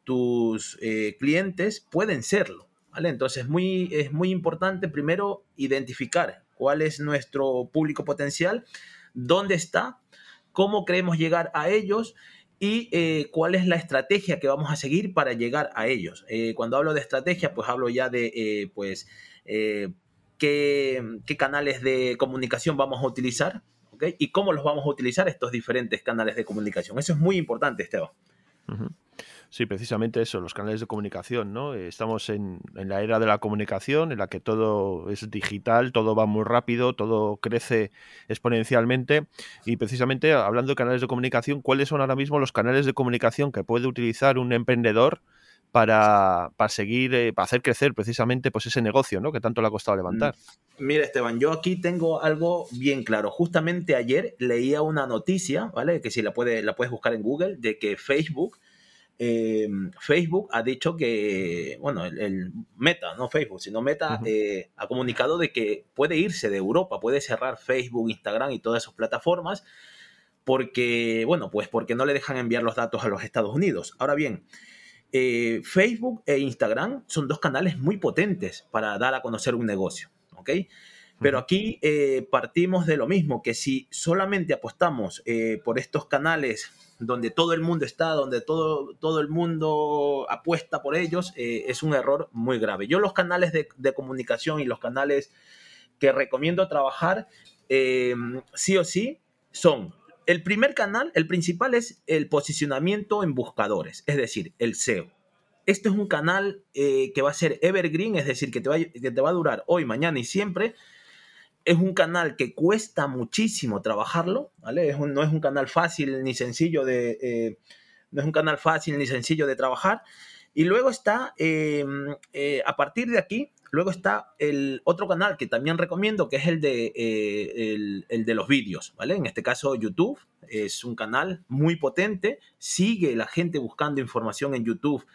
tus eh, clientes pueden serlo. ¿vale? Entonces muy, es muy importante primero identificar cuál es nuestro público potencial, dónde está, cómo queremos llegar a ellos y cuál es la estrategia que vamos a seguir para llegar a ellos. cuando hablo de estrategia, pues hablo ya de pues, qué, canales de comunicación vamos a utilizar ¿okay? y cómo los vamos a utilizar estos diferentes canales de comunicación. Eso es muy importante, Esteban. Sí, precisamente eso, los canales de comunicación, ¿no? Estamos en, la era de la comunicación, en la que todo es digital, todo va muy rápido, todo crece exponencialmente. Y precisamente hablando de canales de comunicación, ¿cuáles son ahora mismo los canales de comunicación que puede utilizar un emprendedor para, seguir, eh, para hacer crecer precisamente pues ese negocio, ¿no? Que tanto le ha costado levantar. Mm, mira, Esteban, yo aquí tengo algo bien claro. Justamente ayer leía una noticia, ¿vale? Que si la, puede, la puedes buscar en Google, de que Facebook, em, Facebook ha dicho que, bueno, el, Meta, no Facebook, sino Meta eh, ha comunicado de que puede irse de Europa, puede cerrar Facebook, Instagram y todas sus plataformas porque, bueno, pues porque no le dejan enviar los datos a los Estados Unidos. Ahora bien, eh, Facebook e Instagram son dos canales muy potentes para dar a conocer un negocio, ¿ok? Pero aquí eh, partimos de lo mismo, que si solamente apostamos eh, por estos canales donde todo el mundo está, donde todo, todo el mundo apuesta por ellos, es un error muy grave. Yo los canales de, de comunicación y los canales que recomiendo trabajar, sí o sí, son el primer canal, el principal es el posicionamiento en buscadores, es decir, el SEO. Este es un canal eh, que va a ser evergreen, es decir, que te, va, que te va a durar hoy, mañana y siempre. Es un canal que cuesta muchísimo trabajarlo, ¿vale? no es un canal fácil ni sencillo de, eh, no es un canal fácil ni sencillo de trabajar. Y luego está, em, eh, a partir de aquí, Luego está el otro canal que también recomiendo, que es el de, eh, el, de los vídeos, ¿vale? En este caso YouTube es un canal muy potente, sigue la gente buscando información en YouTube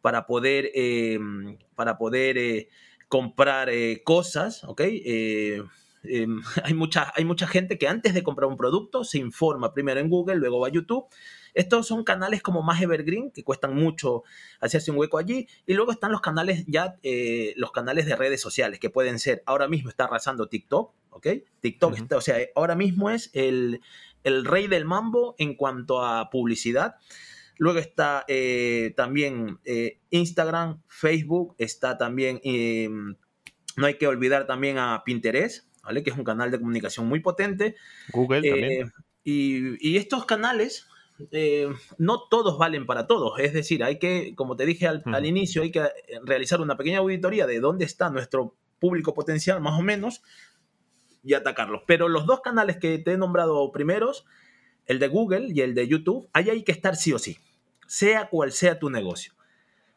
para poder, eh, para poder eh, comprar cosas, ¿ok? [LAUGHS] hay, mucha, hay mucha gente que antes de comprar un producto se informa primero en Google, luego va a YouTube estos son canales como más evergreen, que cuestan mucho hacerse un hueco allí. Y luego están los canales ya, eh, los canales de redes sociales, que pueden ser, ahora mismo está arrasando TikTok, ¿ok? TikTok, está, o sea, ahora mismo es el, rey del mambo en cuanto a publicidad. Luego está eh, también eh, Instagram, Facebook, está también, em, no hay que olvidar también a Pinterest, ¿vale? Que es un canal de comunicación muy potente. Google también. Y, y, estos canales eh, no todos valen para todos. Es decir, hay que, como te dije al, inicio, hay que eh, realizar una pequeña auditoría de dónde está nuestro público potencial, más o menos, y atacarlos. Pero los dos canales que te he nombrado primeros, el de Google y el de YouTube, ahí hay que estar sí o sí, sea cual sea tu negocio.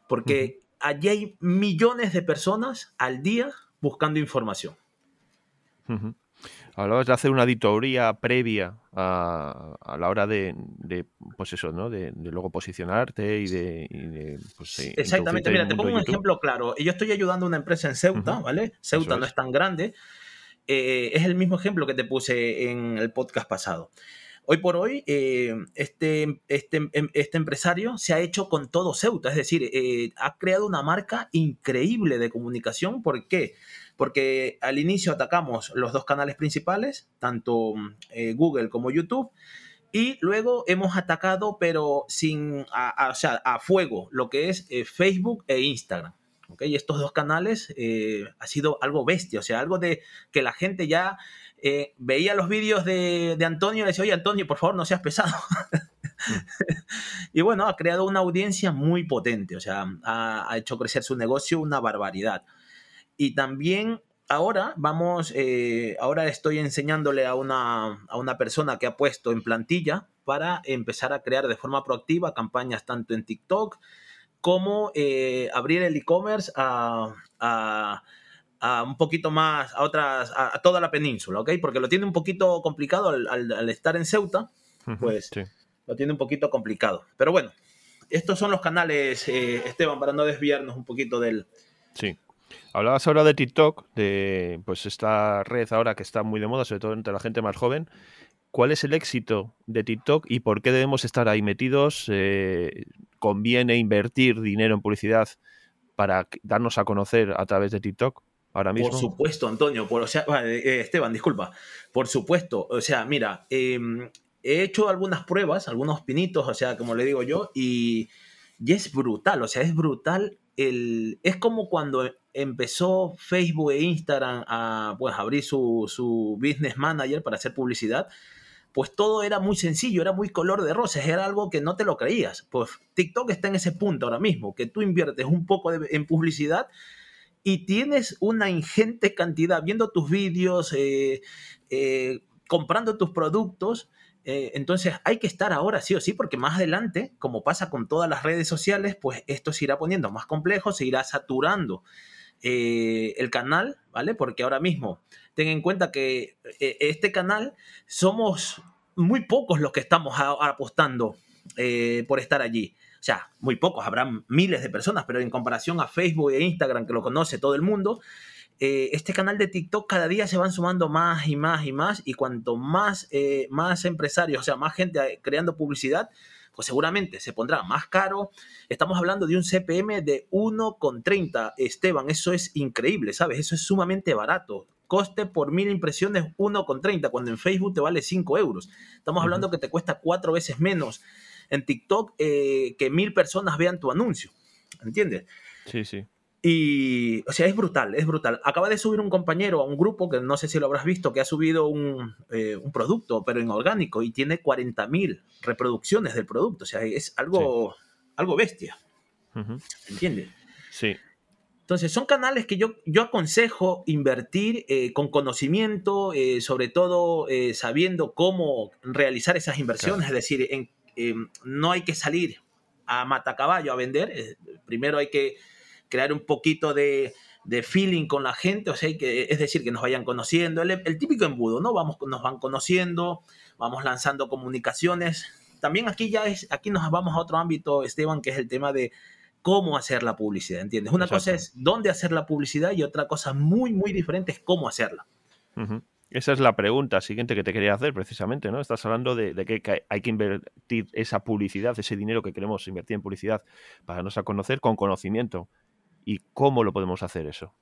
Porque allí hay millones de personas al día buscando información. Hablabas de hacer una auditoría previa a, la hora de, pues eso, ¿no? De, luego posicionarte y de... pues, Exactamente, mira, te pongo un ejemplo claro. Yo estoy ayudando a una empresa en Ceuta, ¿vale? Ceuta no es tan grande. eh, es el mismo ejemplo que te puse en el podcast pasado. Hoy por hoy, eh, este, este, este, empresario se ha hecho con todo Ceuta, es decir, eh, ha creado una marca increíble de comunicación. ¿Por qué? Porque al inicio atacamos los dos canales principales, tanto eh, Google como YouTube, y luego hemos atacado, pero sin, a, a fuego, lo que es Facebook e Instagram. ¿okay? estos dos canales ha sido algo bestia, o sea, algo de que la gente ya eh, veía los vídeos de, Antonio y le decía, oye Antonio, por favor, no seas pesado. [LAUGHS] y bueno, ha creado una audiencia muy potente, o sea, ha, hecho crecer su negocio una barbaridad. Y también ahora vamos, eh, ahora estoy enseñándole a una, a una persona que ha puesto en plantilla para empezar a crear de forma proactiva campañas tanto en TikTok como eh, abrir el e-commerce a un poquito más, a otras, a, toda la península, ¿ok? Porque lo tiene un poquito complicado al, estar en Ceuta, pues lo tiene un poquito complicado. Pero bueno, estos son los canales, eh, Esteban, para no desviarnos un poquito del... Sí. Hablabas ahora de TikTok, de pues esta red ahora que está muy de moda, sobre todo entre la gente más joven. ¿Cuál es el éxito de TikTok y por qué debemos estar ahí metidos? Eh, ¿Conviene invertir dinero en publicidad para darnos a conocer a través de TikTok? Por supuesto, Antonio, por, o sea, eh, Esteban, disculpa. Por supuesto, o sea, mira, em, he hecho algunas pruebas, algunos pinitos, o sea, como le digo yo, y, es brutal, o sea, es brutal. Es como cuando empezó Facebook e Instagram a pues, abrir su, su business manager para hacer publicidad pues todo era muy sencillo, era muy color de rosas, era algo que no te lo creías. Pues TikTok está en ese punto ahora mismo, que tú inviertes un poco en publicidad y tienes una ingente cantidad viendo tus vídeos, eh, eh, comprando tus productos. Eh, entonces hay que estar ahora sí o sí, porque más adelante, como pasa con todas las redes sociales, pues esto se irá poniendo más complejo, se irá saturando el canal, ¿vale? Porque ahora mismo, ten en cuenta que este canal somos muy pocos los que estamos apostando por estar allí. O sea, muy pocos, habrán miles de personas, pero en comparación a Facebook e Instagram, que lo conoce todo el mundo, eh, este canal de TikTok cada día se van sumando más y más y más, y cuanto más, eh, más empresarios, o sea, más gente eh, creando publicidad, pues seguramente se pondrá más caro. Estamos hablando de un CPM de 1,30. Esteban, eso es increíble, ¿sabes? Eso es sumamente barato. Coste por mil impresiones 1,30, cuando en Facebook te vale 5 euros. Estamos hablando que te cuesta cuatro veces menos en TikTok eh, que mil personas vean tu anuncio. ¿Entiendes? Sí, sí. Y, o sea, es brutal, es brutal. Acaba de subir un compañero a un grupo, que no sé si lo habrás visto, que ha subido un, eh, producto, pero en orgánico, y tiene 40.000 reproducciones del producto. O sea, es algo, algo bestia. ¿Entiendes? Sí. Entonces, son canales que yo, yo aconsejo invertir eh, con conocimiento, sobre todo sabiendo cómo realizar esas inversiones, es decir, en eh, no hay que salir a matacaballo a vender, eh, primero hay que crear un poquito de, feeling con la gente, o sea, que, es decir, que nos vayan conociendo, el, típico embudo, ¿no? Vamos, nos van conociendo, vamos lanzando comunicaciones. También aquí ya es, aquí nos vamos a otro ámbito, Esteban, que es el tema de cómo hacer la publicidad, ¿entiendes? Una cosa es dónde hacer la publicidad y otra cosa muy, muy diferente es cómo hacerla. Esa es la pregunta siguiente que te quería hacer precisamente, ¿no? Estás hablando de, que hay que invertir esa publicidad, ese dinero que queremos invertir en publicidad para darnos a conocer con conocimiento. ¿Y cómo lo podemos hacer eso?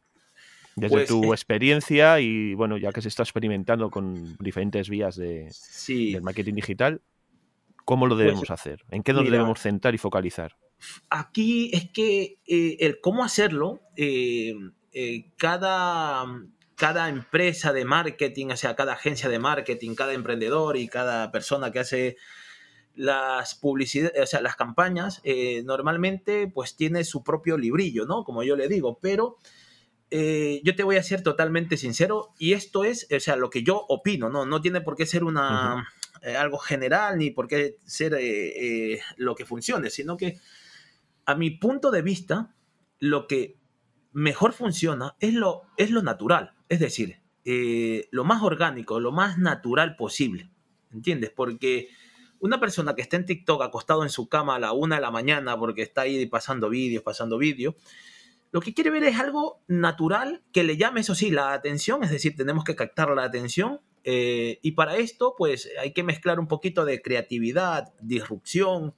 Desde pues, tu eh experiencia y, bueno, ya que se está experimentando con diferentes vías de, del marketing digital, ¿cómo lo pues, debemos hacer? ¿En qué nos debemos centrar y focalizar? Aquí es que eh, el cómo hacerlo, eh, cada cada empresa de marketing, o sea, cada agencia de marketing, cada emprendedor y cada persona que hace las publicidades, o sea, las campañas, eh, normalmente pues tiene su propio librillo, ¿no? Como yo le digo, pero eh, yo te voy a ser totalmente sincero y esto es, o sea, lo que yo opino, ¿no? No tiene por qué ser una, eh, algo general ni por qué ser lo que funcione, sino que a mi punto de vista, lo que mejor funciona es lo, es lo natural. Es decir, lo más orgánico, lo más natural posible. ¿Entiendes? Porque una persona que está en TikTok acostado en su cama a la una de la mañana porque está ahí pasando vídeos, pasando vídeos, Lo que quiere ver es algo natural que le llame, eso sí, la atención, es decir, tenemos que captar la atención. Eh, y para esto, pues hay que mezclar un poquito de creatividad, disrupción.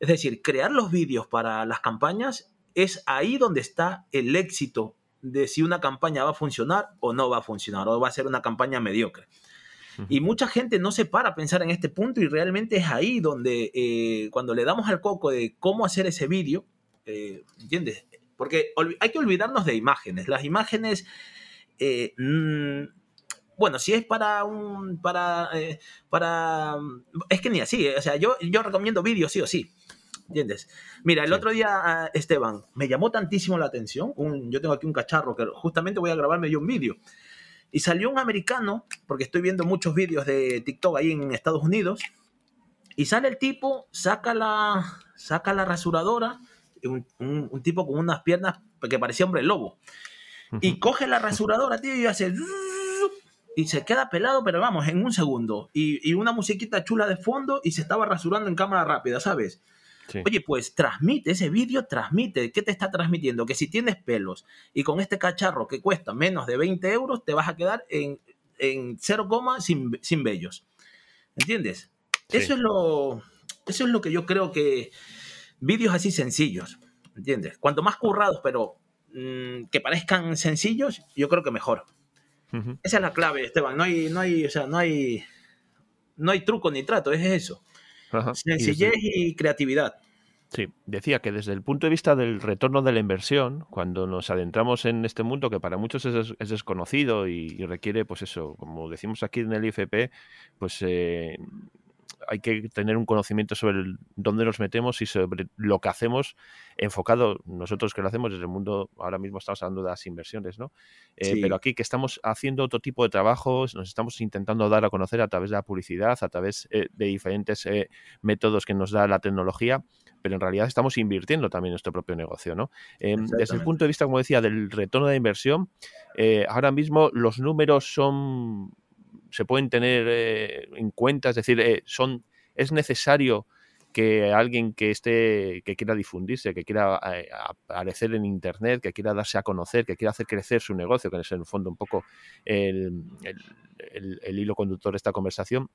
Es decir, crear los vídeos para las campañas es ahí donde está el éxito de si una campaña va a funcionar o no va a funcionar, o va a ser una campaña mediocre. Y mucha gente no se para a pensar en este punto y realmente es ahí donde eh, cuando le damos al coco de cómo hacer ese vídeo, eh, ¿entiendes? Porque hay que olvidarnos de imágenes. Las imágenes, eh, mm, bueno, si es para un, para, eh, para, es que ni así, eh, o sea, yo, yo recomiendo vídeos sí o sí. ¿Entiendes? Mira, el otro día, ah, Esteban, me llamó tantísimo la atención. yo tengo aquí un cacharro que justamente voy a grabarme yo un vídeo. Y salió un americano, porque estoy viendo muchos vídeos de TikTok ahí en Estados Unidos. Y sale el tipo, saca la, saca la rasuradora un, tipo con unas piernas que parecía hombre lobo. Y coge la rasuradora, tío, y hace... Y se queda pelado, pero vamos, en un segundo. Y, una musiquita chula de fondo y se estaba rasurando en cámara rápida, ¿sabes? Oye, pues transmite, ese vídeo transmite. ¿Qué te está transmitiendo? Que si tienes pelos y con este cacharro que cuesta menos de 20 euros, te vas a quedar en, en 0, sin, sin vellos. ¿Entiendes? Eso, es lo, eso es lo que yo creo que, vídeos así sencillos, ¿entiendes? Cuanto más currados, pero mm, que parezcan sencillos, yo creo que mejor. Esa es la clave, Esteban. No hay, no hay, o sea, no hay, no hay truco ni trato, es eso. Sencillez y, creatividad. Sí, decía que desde el punto de vista del retorno de la inversión, cuando nos adentramos en este mundo que para muchos es, desconocido y, requiere, pues eso, como decimos aquí en el IFP, pues eh, hay que tener un conocimiento sobre dónde nos metemos y sobre lo que hacemos enfocado, nosotros que lo hacemos desde el mundo, ahora mismo estamos hablando de las inversiones, ¿no? Eh, pero aquí que estamos haciendo otro tipo de trabajos, nos estamos intentando dar a conocer a través de la publicidad, a través eh, de diferentes eh, métodos que nos da la tecnología, pero en realidad estamos invirtiendo también en nuestro propio negocio, ¿no? Em, desde el punto de vista, como decía, del retorno de inversión, ahora mismo los números son se pueden tener eh, en cuenta, es decir, eh, son, es necesario que alguien que esté, que quiera difundirse, que quiera eh, aparecer en internet, que quiera darse a conocer, que quiera hacer crecer su negocio, que es en el fondo un poco el, el hilo conductor de esta conversación,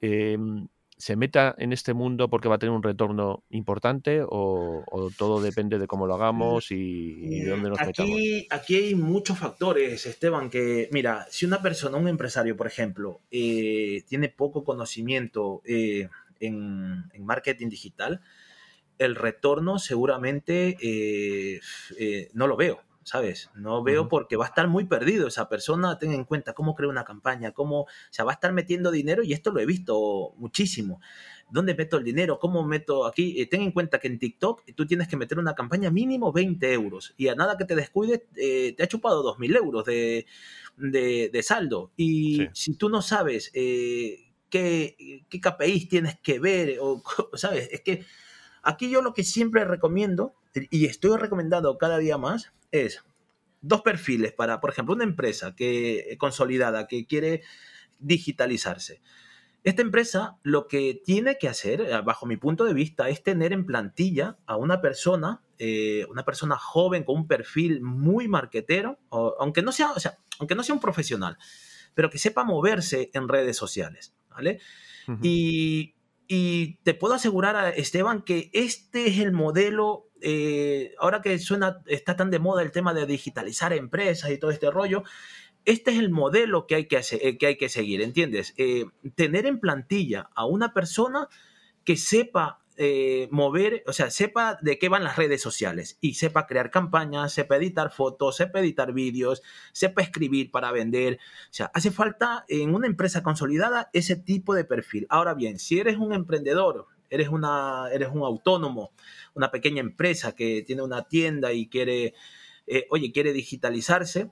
em, se meta en este mundo porque va a tener un retorno importante o, todo depende de cómo lo hagamos y, de dónde nos aquí, metamos? Aquí hay muchos factores, Esteban, que mira, si una persona, un empresario, por ejemplo, eh, tiene poco conocimiento eh, en, marketing digital, el retorno seguramente eh, no lo veo. ¿Sabes? No veo porque va a estar muy perdido esa persona, ten en cuenta cómo crea una campaña, cómo, o sea, va a estar metiendo dinero y esto lo he visto muchísimo. ¿Dónde meto el dinero? ¿Cómo meto aquí? Eh, ten en cuenta que en TikTok tú tienes que meter una campaña mínimo 20 euros y a nada que te descuides eh, te ha chupado 2.000 euros de, de, saldo. Y si tú no sabes eh, qué, qué KPIs tienes que ver, o, [LAUGHS] ¿sabes? Es que aquí yo lo que siempre recomiendo, y estoy recomendando cada día más, es dos perfiles para, por ejemplo, una empresa que consolidada que quiere digitalizarse. Esta empresa lo que tiene que hacer, eh, bajo mi punto de vista, es tener en plantilla a una persona, eh, una persona joven con un perfil muy marquetero, aunque, no sea, o sea, aunque no sea un profesional, pero que sepa moverse en redes sociales, ¿vale? y, y te puedo asegurar, Esteban, que este es el modelo eh, ahora que suena, está tan de moda el tema de digitalizar empresas y todo este rollo, este es el modelo que hay que, eh, que, hay que seguir, ¿entiendes? Eh, tener en plantilla a una persona que sepa mover, o sea, sepa de qué van las redes sociales y sepa crear campañas, sepa editar fotos, sepa editar vídeos, sepa escribir para vender. O sea, hace falta en una empresa consolidada ese tipo de perfil. Ahora bien, si eres un emprendedor, eres, una, eres un autónomo, una pequeña empresa que tiene una tienda y quiere, eh, oye, quiere digitalizarse,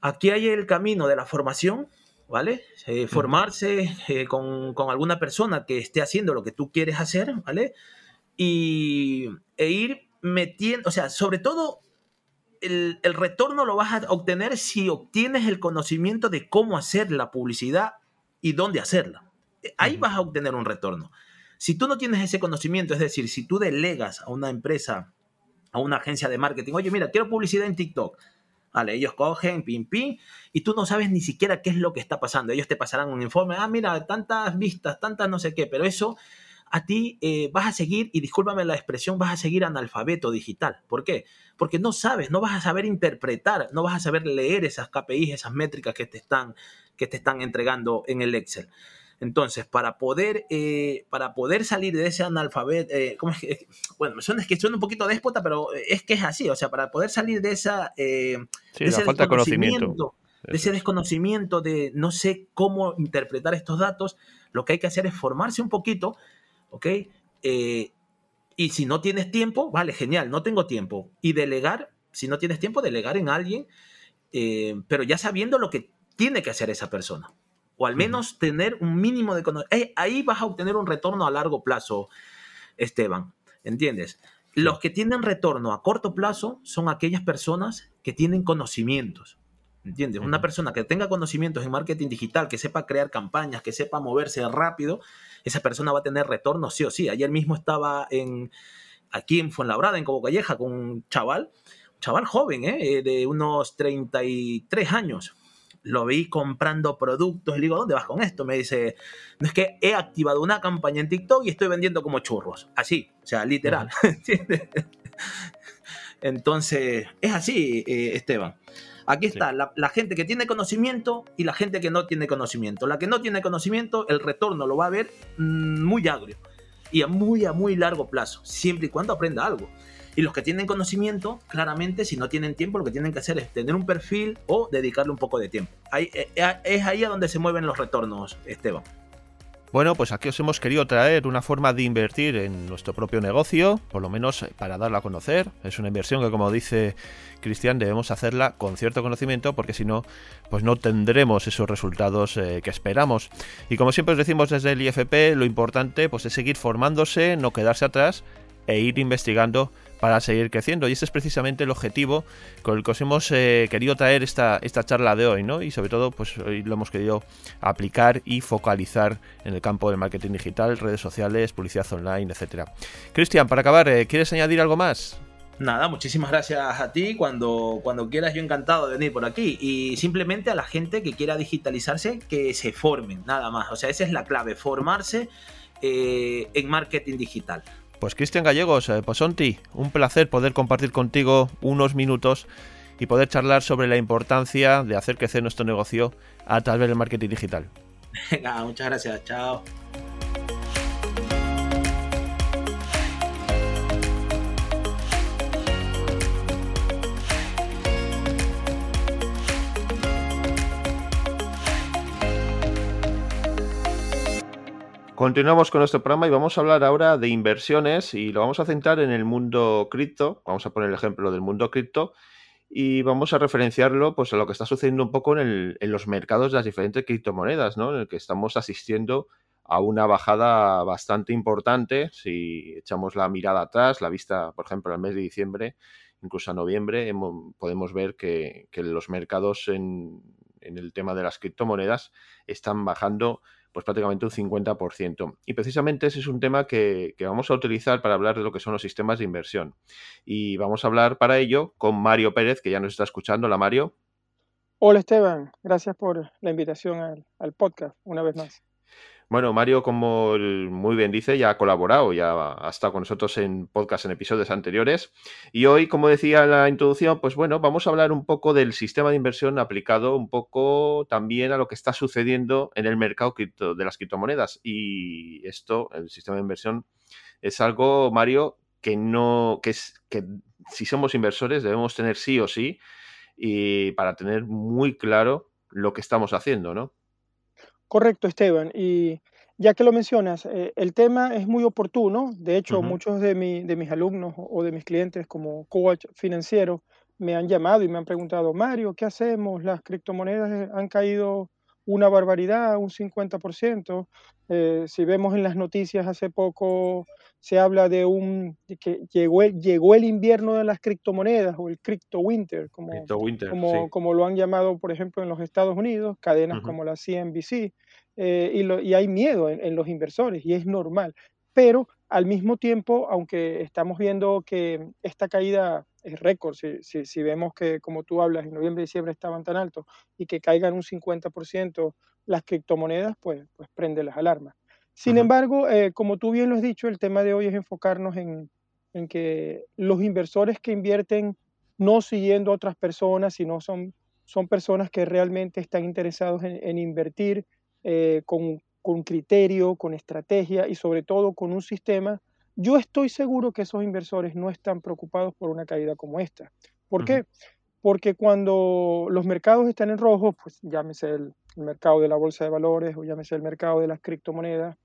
aquí hay el camino de la formación, ¿vale? Eh, formarse eh, con, alguna persona que esté haciendo lo que tú quieres hacer, ¿vale? Y, e ir metiendo, o sea, sobre todo el, el, retorno lo vas a obtener si obtienes el conocimiento de cómo hacer la publicidad y dónde hacerla. Ahí vas a obtener un retorno. Si tú no tienes ese conocimiento, es decir, si tú delegas a una empresa a una agencia de marketing, oye, mira, quiero publicidad en TikTok. Vale, ellos cogen, pim, pim, y tú no sabes ni siquiera qué es lo que está pasando. Ellos te pasarán un informe, ah, mira, tantas vistas, tantas no sé qué, pero eso a ti eh, vas a seguir, y discúlpame la expresión, vas a seguir analfabeto digital. ¿Por qué? Porque no sabes, no vas a saber interpretar, no vas a saber leer esas KPIs, esas métricas que te están, que te están entregando en el Excel. Entonces, para poder, eh, para poder salir de ese analfabeto, eh, ¿cómo es que? Bueno, suena, es que suena un poquito déspota, pero es que es así, o sea, para poder salir de esa... Eh, de ese falta de conocimiento. De ese desconocimiento de no sé cómo interpretar estos datos, lo que hay que hacer es formarse un poquito, ¿ok? y si no tienes tiempo, vale, genial, no tengo tiempo. Y delegar, si no tienes tiempo, delegar en alguien, pero ya sabiendo lo que tiene que hacer esa persona o al menos tener un mínimo de conocimiento. Eh, ahí vas a obtener un retorno a largo plazo, Esteban, ¿entiendes? Los que tienen retorno a corto plazo son aquellas personas que tienen conocimientos. ¿Entiendes? Una persona que tenga conocimientos en marketing digital, que sepa crear campañas, que sepa moverse rápido, esa persona va a tener retorno sí o sí. Ayer mismo estaba en, aquí en Fuenlabrada, en Cobo Calleja, con un chaval, un chaval joven, ¿eh? de unos 33 años, lo vi comprando productos. Le digo, ¿dónde vas con esto? Me dice, no es que he activado una campaña en TikTok y estoy vendiendo como churros. Así, o sea, literal. [LAUGHS] Entonces, es así, eh, Esteban. Aquí está la, gente que tiene conocimiento y la gente que no tiene conocimiento. La que no tiene conocimiento, el retorno lo va a ver mm, muy agrio y a muy, a muy largo plazo, siempre y cuando aprenda algo. Y los que tienen conocimiento, claramente, si no tienen tiempo, lo que tienen que hacer es tener un perfil o dedicarle un poco de tiempo. Eh, eh, es ahí a donde se mueven los retornos, Esteban. Bueno, pues aquí os hemos querido traer una forma de invertir en nuestro propio negocio, por lo menos para darla a conocer. Es una inversión que, como dice Cristian, debemos hacerla con cierto conocimiento, porque si no, pues no tendremos esos resultados eh, que esperamos. Y como siempre os decimos desde el IFP, lo importante pues, es seguir formándose, no quedarse atrás e ir investigando para seguir creciendo. Y ese es precisamente el objetivo con el que os hemos eh, querido traer esta, esta charla de hoy, ¿no? Y sobre todo, pues hoy lo hemos querido aplicar y focalizar en el campo del marketing digital, redes sociales, publicidad online, etcétera. Cristian, para acabar, eh, ¿quieres añadir algo más? Nada, muchísimas gracias a ti. Cuando, cuando quieras, yo encantado de venir por aquí. Y simplemente a la gente que quiera digitalizarse, que se formen, nada más. O sea, esa es la clave, formarse eh, en marketing digital. Pues Cristian Gallegos, eh, Posonti, un placer poder compartir contigo unos minutos y poder charlar sobre la importancia de hacer crecer nuestro negocio a través del marketing digital. [LAUGHS] Venga, muchas gracias, chao. Continuamos con nuestro programa y vamos a hablar ahora de inversiones y lo vamos a centrar en el mundo cripto. Vamos a poner el ejemplo del mundo cripto y vamos a referenciarlo pues a lo que está sucediendo un poco en, los mercados de las diferentes criptomonedas, ¿no? En el que estamos asistiendo a una bajada bastante importante. Si echamos la mirada atrás, la vista, por ejemplo, al mes de diciembre, incluso a noviembre, podemos ver que, los mercados en, en el tema de las criptomonedas están bajando pues prácticamente un 50%. Y precisamente ese es un tema que, vamos a utilizar para hablar de lo que son los sistemas de inversión. Y vamos a hablar para ello con Mario Pérez, que ya nos está escuchando. Hola Mario. Hola Esteban, gracias por la invitación al podcast una vez más. Bueno, Mario, como muy bien dice, ya ha colaborado, ya ha estado con nosotros en podcast en episodios anteriores. Y hoy, como decía en la introducción, pues bueno, vamos a hablar un poco del sistema de inversión aplicado un poco también a lo que está sucediendo en el mercado de las criptomonedas. Y esto, el sistema de inversión, es algo, Mario, que no, que es que si somos inversores debemos tener sí o sí, y para tener muy claro lo que estamos haciendo, ¿no? Correcto, Esteban. Y ya que lo mencionas, eh, el tema es muy oportuno. De hecho, muchos de, de mis alumnos o de mis clientes como coach financiero me han llamado y me han preguntado, Mario, ¿qué hacemos? Las criptomonedas eh, han caído una barbaridad, un 50%. Eh, si vemos en las noticias hace poco, se habla de un que llegó el, llegó el invierno de las criptomonedas o el crypto winter, como, como, como, lo han llamado, por ejemplo, en los Estados Unidos, cadenas como la CNBC, eh, y, y, hay miedo en, los inversores y es normal. Pero al mismo tiempo, aunque estamos viendo que esta caída es récord, si, si, si, vemos que, como tú hablas, en noviembre y diciembre estaban tan altos y que caigan un 50% las criptomonedas, pues, pues prende las alarmas. Sin embargo, eh, como tú bien lo has dicho, el tema de hoy es enfocarnos en, en que los inversores que invierten no siguiendo a otras personas, sino son, son personas que realmente están interesados en, invertir eh, con, con criterio, con estrategia y sobre todo con un sistema yo estoy seguro que esos inversores no están preocupados por una caída como esta. ¿Por qué? Porque cuando los mercados están en rojo, pues llámese el, mercado de la bolsa de valores o llámese el mercado de las criptomonedas,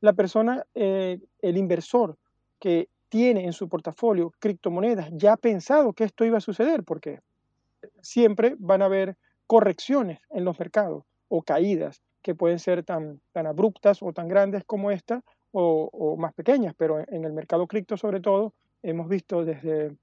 la persona, eh, el inversor que tiene en su portafolio criptomonedas ya ha pensado que esto iba a suceder, porque siempre van a haber correcciones en los mercados o caídas que pueden ser tan, tan abruptas o tan grandes como esta, o, más pequeñas, pero en el mercado cripto sobre todo hemos visto desde,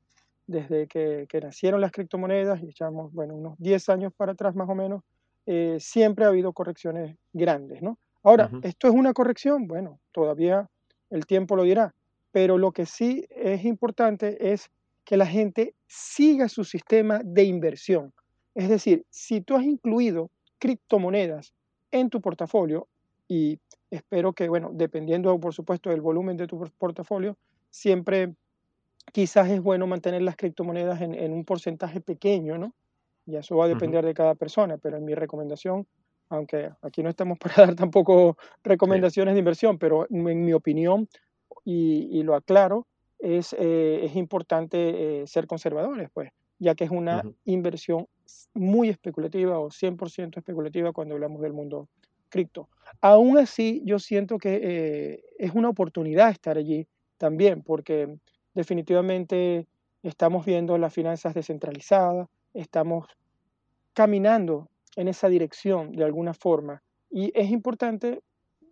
desde que, nacieron las criptomonedas, y echamos bueno, unos 10 años para atrás más o menos, eh, siempre ha habido correcciones grandes, ¿no? Ahora, ¿esto es una corrección? Bueno, todavía el tiempo lo dirá, pero lo que sí es importante es que la gente siga su sistema de inversión. Es decir, si tú has incluido criptomonedas en tu portafolio y espero que, bueno, dependiendo por supuesto del volumen de tu portafolio, siempre quizás es bueno mantener las criptomonedas en, un porcentaje pequeño, ¿no? Y eso va a depender de cada persona, pero en mi recomendación, aunque aquí no estamos [LAUGHS] para dar tampoco recomendaciones de inversión, pero en mi opinión, y, lo aclaro, es, eh, es importante eh, ser conservadores, pues, ya que es una inversión muy especulativa o 100% especulativa cuando hablamos del mundo cripto. Aún así, yo siento que eh, es una oportunidad estar allí también, porque definitivamente estamos viendo las finanzas descentralizadas, estamos caminando en esa dirección de alguna forma. Y es importante,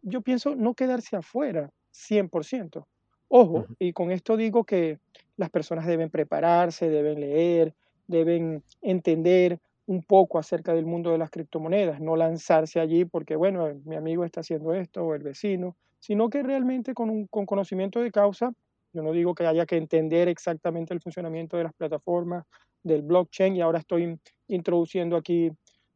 yo pienso, no quedarse afuera 100%. Ojo, y con esto digo que las personas deben prepararse, deben leer, deben entender un poco acerca del mundo de las criptomonedas, no lanzarse allí porque, bueno, mi amigo está haciendo esto o el vecino, sino que realmente con, un, con conocimiento de causa, yo no digo que haya que entender exactamente el funcionamiento de las plataformas, del blockchain, y ahora estoy introduciendo aquí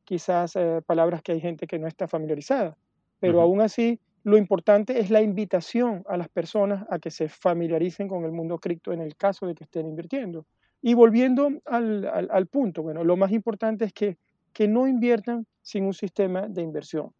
quizás eh, palabras que hay gente que no está familiarizada, pero aún así lo importante es la invitación a las personas a que se familiaricen con el mundo cripto en el caso de que estén invirtiendo. Y volviendo al, punto, bueno, lo más importante es que, que no inviertan sin un sistema de inversión.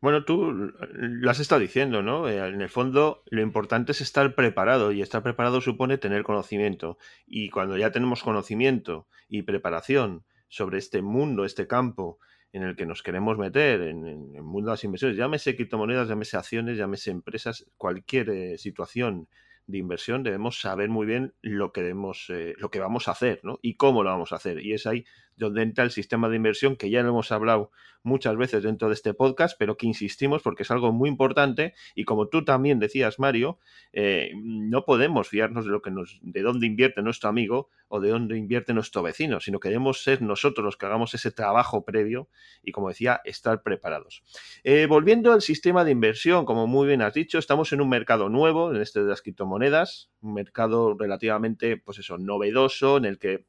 Bueno, tú lo has estado diciendo, ¿no? Eh, en el fondo, lo importante es estar preparado y estar preparado supone tener conocimiento. Y cuando ya tenemos conocimiento y preparación sobre este mundo, este campo en el que nos queremos meter, en, el mundo de las inversiones, llámese criptomonedas, llámese acciones, llámese empresas, cualquier eh, situación de inversión debemos saber muy bien lo que debemos, eh, lo que vamos a hacer, ¿no? Y cómo lo vamos a hacer. Y es ahí donde entra el sistema de inversión, que ya lo hemos hablado muchas veces dentro de este podcast, pero que insistimos porque es algo muy importante. Y como tú también decías, Mario, eh, no podemos fiarnos de lo que nos, de dónde invierte nuestro amigo o de dónde invierte nuestro vecino, sino que debemos ser nosotros los que hagamos ese trabajo previo y, como decía, estar preparados. Eh, volviendo al sistema de inversión, como muy bien has dicho, estamos en un mercado nuevo, en este de las criptomonedas, un mercado relativamente, pues eso, novedoso, en el que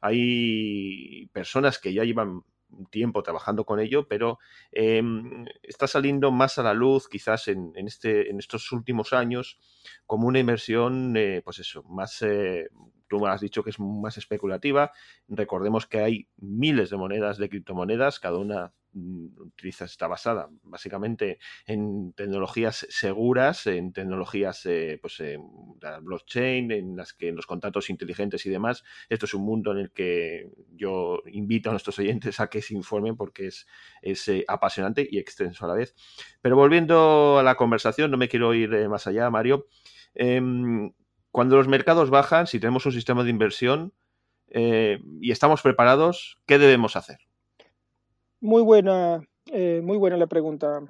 hay personas que ya llevan tiempo trabajando con ello, pero em, está saliendo más a la luz quizás en, este, en estos últimos años como una inversión, eh, pues eso, más, eh, tú me has dicho que es más especulativa. Recordemos que hay miles de monedas, de criptomonedas, cada una Mm, utiliza, está basada básicamente en tecnologías seguras, en tecnologías eh, pues, eh, blockchain, en las que los contratos inteligentes y demás. Esto es un mundo en el que yo invito a nuestros oyentes a que se informen porque es, es eh, apasionante y extenso a la vez. Pero volviendo a la conversación, no me quiero ir eh, más allá, Mario. Em, cuando los mercados bajan, si tenemos un sistema de inversión y estamos preparados, ¿qué debemos hacer? Muy buena, eh, muy buena la pregunta,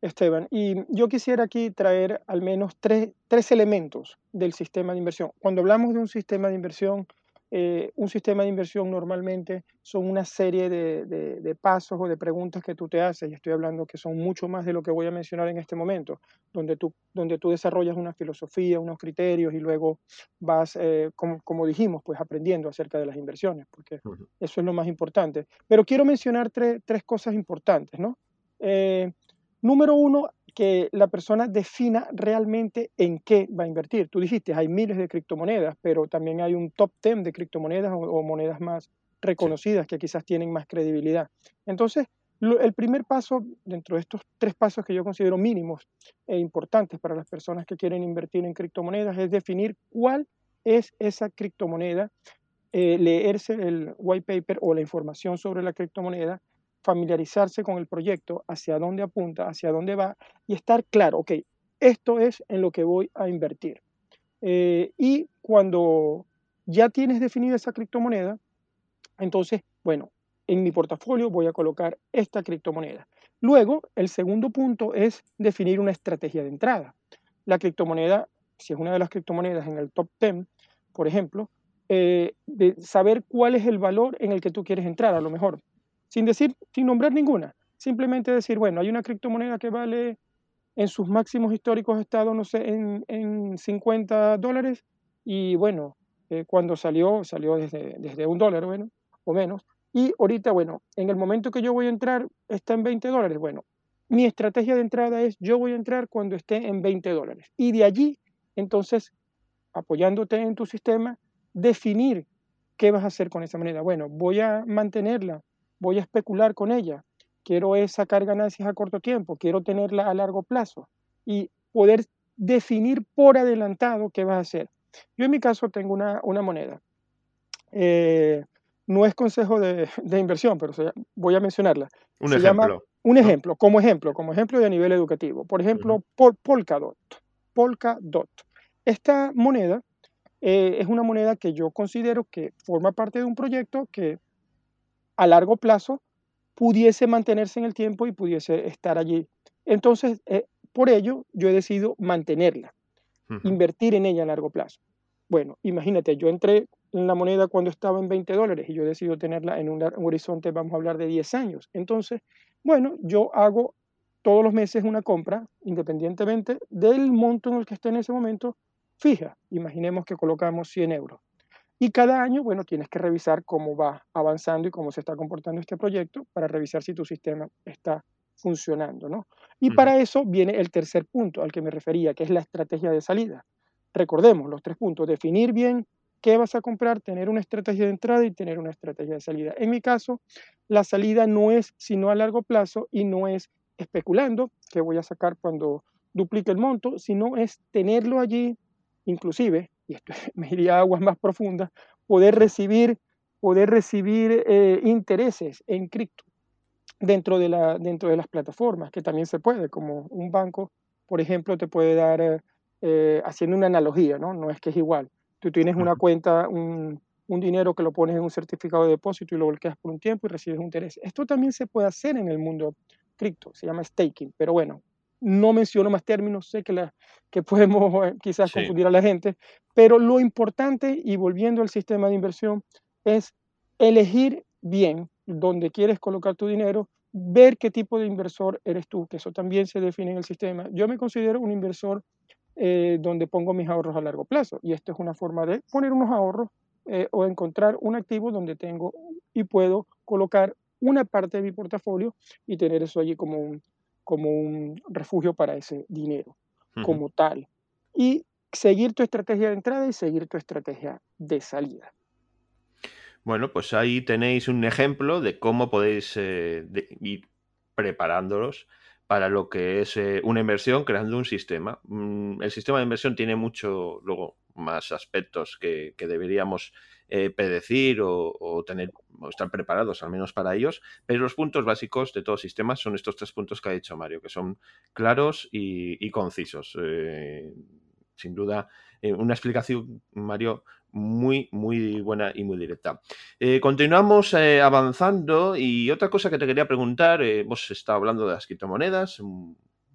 Esteban. Y yo quisiera aquí traer al menos tres, tres, elementos del sistema de inversión. Cuando hablamos de un sistema de inversión, eh, un sistema de inversión normalmente son una serie de, pasos o de preguntas que tú te haces, y estoy hablando que son mucho más de lo que voy a mencionar en este momento, donde tú, donde tú desarrollas una filosofía, unos criterios y luego vas, eh, como, dijimos, pues aprendiendo acerca de las inversiones, porque eso es lo más importante. Pero quiero mencionar tres cosas importantes, ¿no? Eh, número uno, que la persona defina realmente en qué va a invertir. Tú dijiste, hay miles de criptomonedas, pero también hay un top 10 de criptomonedas o, monedas más reconocidas que quizás tienen más credibilidad. Entonces, el primer paso, dentro de estos tres pasos que yo considero mínimos e importantes para las personas que quieren invertir en criptomonedas, es definir cuál es esa criptomoneda, eh, leerse el white paper o la información sobre la criptomoneda, familiarizarse con el proyecto, hacia dónde apunta, hacia dónde va y estar claro, ok, esto es en lo que voy a invertir. Eh, y cuando ya tienes definida esa criptomoneda, entonces, bueno, en mi portafolio voy a colocar esta criptomoneda. Luego, el segundo punto es definir una estrategia de entrada. La criptomoneda, si es una de las criptomonedas en el top 10, por ejemplo, eh, de saber cuál es el valor en el que tú quieres entrar, a lo mejor sin decir, sin nombrar ninguna. Simplemente decir, bueno, hay una criptomoneda que vale en sus máximos históricos estado, no sé, en, en 50 dólares y bueno, eh, cuando salió, salió desde, desde un dólar, bueno, o menos. Y ahorita, bueno, en el momento que yo voy a entrar está en 20 dólares. Bueno, mi estrategia de entrada es yo voy a entrar cuando esté en 20 dólares. Y de allí, entonces, apoyándote en tu sistema, definir qué vas a hacer con esa moneda. Bueno, voy a mantenerla voy a especular con ella, quiero sacar ganancias a corto tiempo, quiero tenerla a largo plazo y poder definir por adelantado qué vas a hacer. Yo en mi caso tengo una, moneda. Eh, no es consejo de, inversión, pero voy a mencionarla. Un ejemplo. un ejemplo, como ejemplo, como ejemplo de nivel educativo. Por ejemplo, Polkadot. Polkadot. Esta moneda eh, es una moneda que yo considero que forma parte de un proyecto que a largo plazo pudiese mantenerse en el tiempo y pudiese estar allí. Entonces, eh, por ello, yo he decidido mantenerla, invertir en ella a largo plazo. Bueno, imagínate, yo entré en la moneda cuando estaba en 20 dólares y yo he decidido tenerla en un horizonte, vamos a hablar de 10 años. Entonces, bueno, yo hago todos los meses una compra, independientemente del monto en el que esté en ese momento, fija. Imaginemos que colocamos 100 euros. Y cada año, bueno, tienes que revisar cómo va avanzando y cómo se está comportando este proyecto para revisar si tu sistema está funcionando, ¿no? Y para eso viene el tercer punto al que me refería, que es la estrategia de salida. Recordemos los tres puntos, definir bien qué vas a comprar, tener una estrategia de entrada y tener una estrategia de salida. En mi caso, la salida no es sino a largo plazo y no es especulando que voy a sacar cuando duplique el monto, sino es tenerlo allí, inclusive y esto [LAUGHS] me iría a aguas más profundas, poder recibir, poder recibir eh, intereses en cripto dentro de, la, dentro de las plataformas, que también se puede, como un banco, por ejemplo, te puede dar, eh, haciendo una analogía, ¿no? No es que es igual. Tú tienes una cuenta, un, un dinero que lo pones en un certificado de depósito y lo bloqueas por un tiempo y recibes un interés. Esto también se puede hacer en el mundo cripto, se llama staking, pero bueno, no menciono más términos, sé que, la, que [LAUGHS] podemos eh, quizás confundir a la gente, pero lo importante, y volviendo al sistema de inversión, es elegir bien dónde quieres colocar tu dinero, ver qué tipo de inversor eres tú, que eso también se define en el sistema. Yo me considero un inversor eh, donde pongo mis ahorros a largo plazo, y esto es una forma de poner unos ahorros eh, o encontrar un activo donde tengo y puedo colocar una parte de mi portafolio y tener eso allí como un, como un refugio para ese dinero, como tal. Y seguir tu estrategia de entrada y seguir tu estrategia de salida. Bueno, pues ahí tenéis un ejemplo de cómo podéis eh, ir preparándolos para lo que es eh, una inversión creando un sistema. Mm, el sistema de inversión tiene mucho, luego, más aspectos que, que deberíamos eh, predecir o, tener o estar preparados al menos para ellos, pero los puntos básicos de todo sistema son estos tres puntos que ha dicho Mario, que son claros y, concisos. Eh, sin duda, eh, una explicación, Mario, muy, muy buena y muy directa. continuamos avanzando y otra cosa que te quería preguntar, hemos estado hablando de las criptomonedas,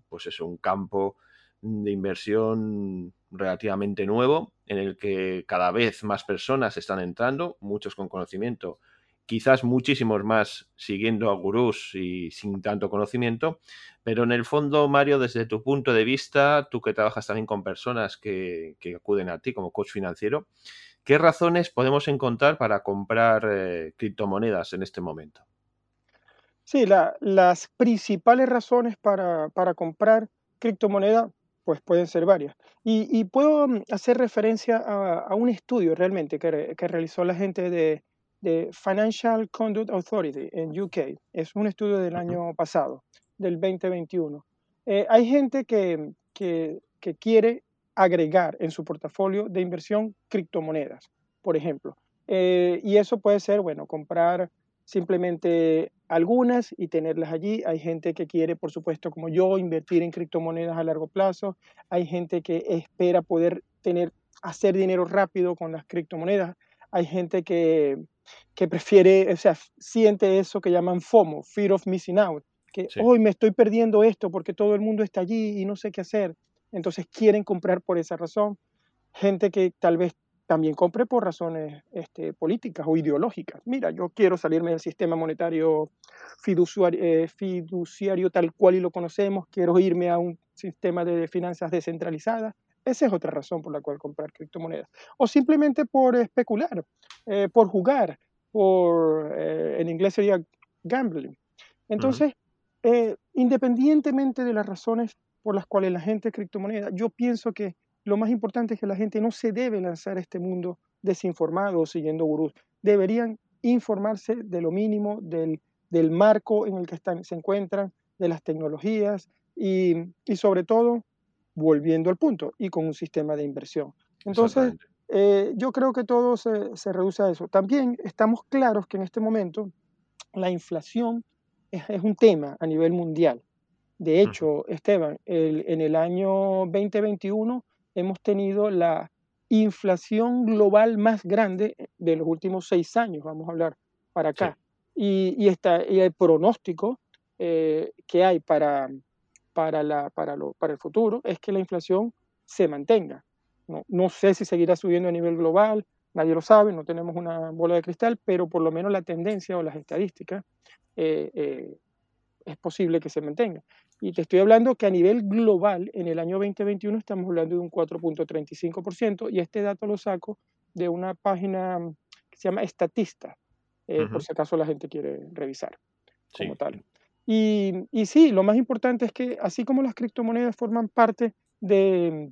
pues es un campo de inversión relativamente nuevo, en el que cada vez más personas están entrando, muchos con conocimiento, quizás muchísimos más siguiendo a gurús y sin tanto conocimiento, pero en el fondo, Mario, desde tu punto de vista, tú que trabajas también con personas que, acuden a ti como coach financiero, ¿qué razones podemos encontrar para comprar eh, criptomonedas en este momento? Sí, las principales razones para, comprar criptomoneda pues pueden ser varias. Y, puedo mm, hacer referencia a, un estudio realmente que, realizó la gente de, Financial Conduct Authority en UK. Es un estudio del año pasado, del 2021. Eh, hay gente que, que, quiere agregar en su portafolio de inversión criptomonedas, por ejemplo. Eh, y eso puede ser, bueno, comprar simplemente algunas y tenerlas allí. Hay gente que quiere, por supuesto, como yo, invertir en criptomonedas a largo plazo. Hay gente que espera poder tener, hacer dinero rápido con las criptomonedas. Hay gente que, que prefiere, o sea, siente eso que llaman FOMO, Fear of Missing Out, que hoy me estoy perdiendo esto porque todo el mundo está allí y no sé qué hacer. Entonces quieren comprar por esa razón. Gente que tal vez también compre por razones este, políticas o ideológicas. Mira, yo quiero salirme del sistema monetario fiduciario, eh, fiduciario tal cual y lo conocemos, quiero irme a un sistema de finanzas descentralizadas. Esa es otra razón por la cual comprar criptomonedas. O simplemente por especular, eh, por jugar, por, eh, en inglés sería gambling. Entonces, independientemente de las razones por las cuales la gente criptomoneda, yo pienso que lo más importante es que la gente no se debe lanzar a este mundo desinformado o siguiendo gurús. Deberían informarse de lo mínimo, del, marco en el que están, se encuentran, de las tecnologías y, sobre todo, volviendo al punto, y con un sistema de inversión. Entonces, eh, yo creo que todo se, reduce a eso. También estamos claros que en este momento la inflación es, un tema a nivel mundial. De hecho, Esteban, en el año 2021 hemos tenido la inflación global más grande de los últimos seis años, vamos a hablar para acá. Y, está, y el pronóstico eh, que hay para, para, la, para, lo, para el futuro es que la inflación se mantenga. No, no sé si seguirá subiendo a nivel global, nadie lo sabe, no tenemos una bola de cristal, pero por lo menos la tendencia o las estadísticas eh, eh, es posible que se mantenga. Y te estoy hablando que a nivel global, en el año 2021 estamos hablando de un 4.35%, y este dato lo saco de una página que se llama Estatista, eh, por si acaso la gente quiere revisar como tal. Y, y, sí, lo más importante es que así como las criptomonedas forman parte de,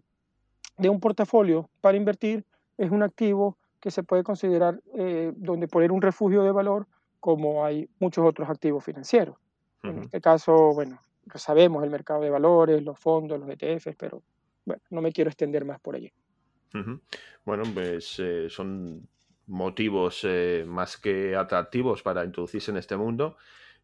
de un portafolio para invertir, es un activo que se puede considerar eh, donde poner un refugio de valor, como hay muchos otros activos financieros. En este caso, bueno, sabemos el mercado de valores, los fondos, los ETFs, pero bueno, no me quiero extender más por allí. Bueno, pues eh, son motivos eh, más que atractivos para introducirse en este mundo,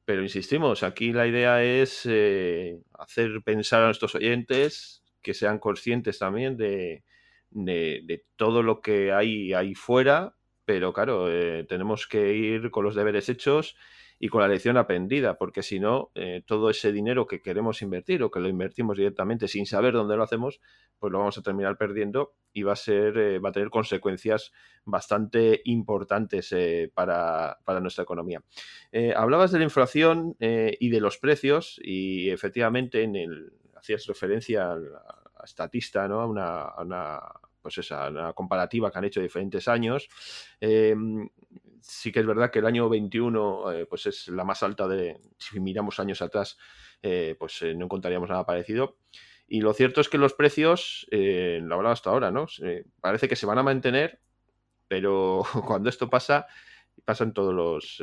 pero insistimos, aquí la idea es eh, hacer pensar a nuestros oyentes que sean conscientes también de, de, todo lo que hay ahí fuera, pero claro, tenemos que ir con los deberes hechos y con la lección aprendida, porque si no, eh, todo ese dinero que queremos invertir o que lo invertimos directamente sin saber dónde lo hacemos, pues lo vamos a terminar perdiendo y va a ser, eh, va a tener consecuencias bastante importantes eh, para, nuestra economía. hablabas de la inflación y de los precios, y efectivamente en el, hacías referencia al, a estatista, ¿no? A una, pues esa, una comparativa que han hecho diferentes años sí que es verdad que el año 21 eh, pues es la más alta de, si miramos años atrás, eh, pues eh, no encontraríamos nada parecido. Y lo cierto es que los precios, lo hablado hasta ahora, ¿no? parece que se van a mantener, pero [LAUGHS] cuando esto pasa, pasan todos los,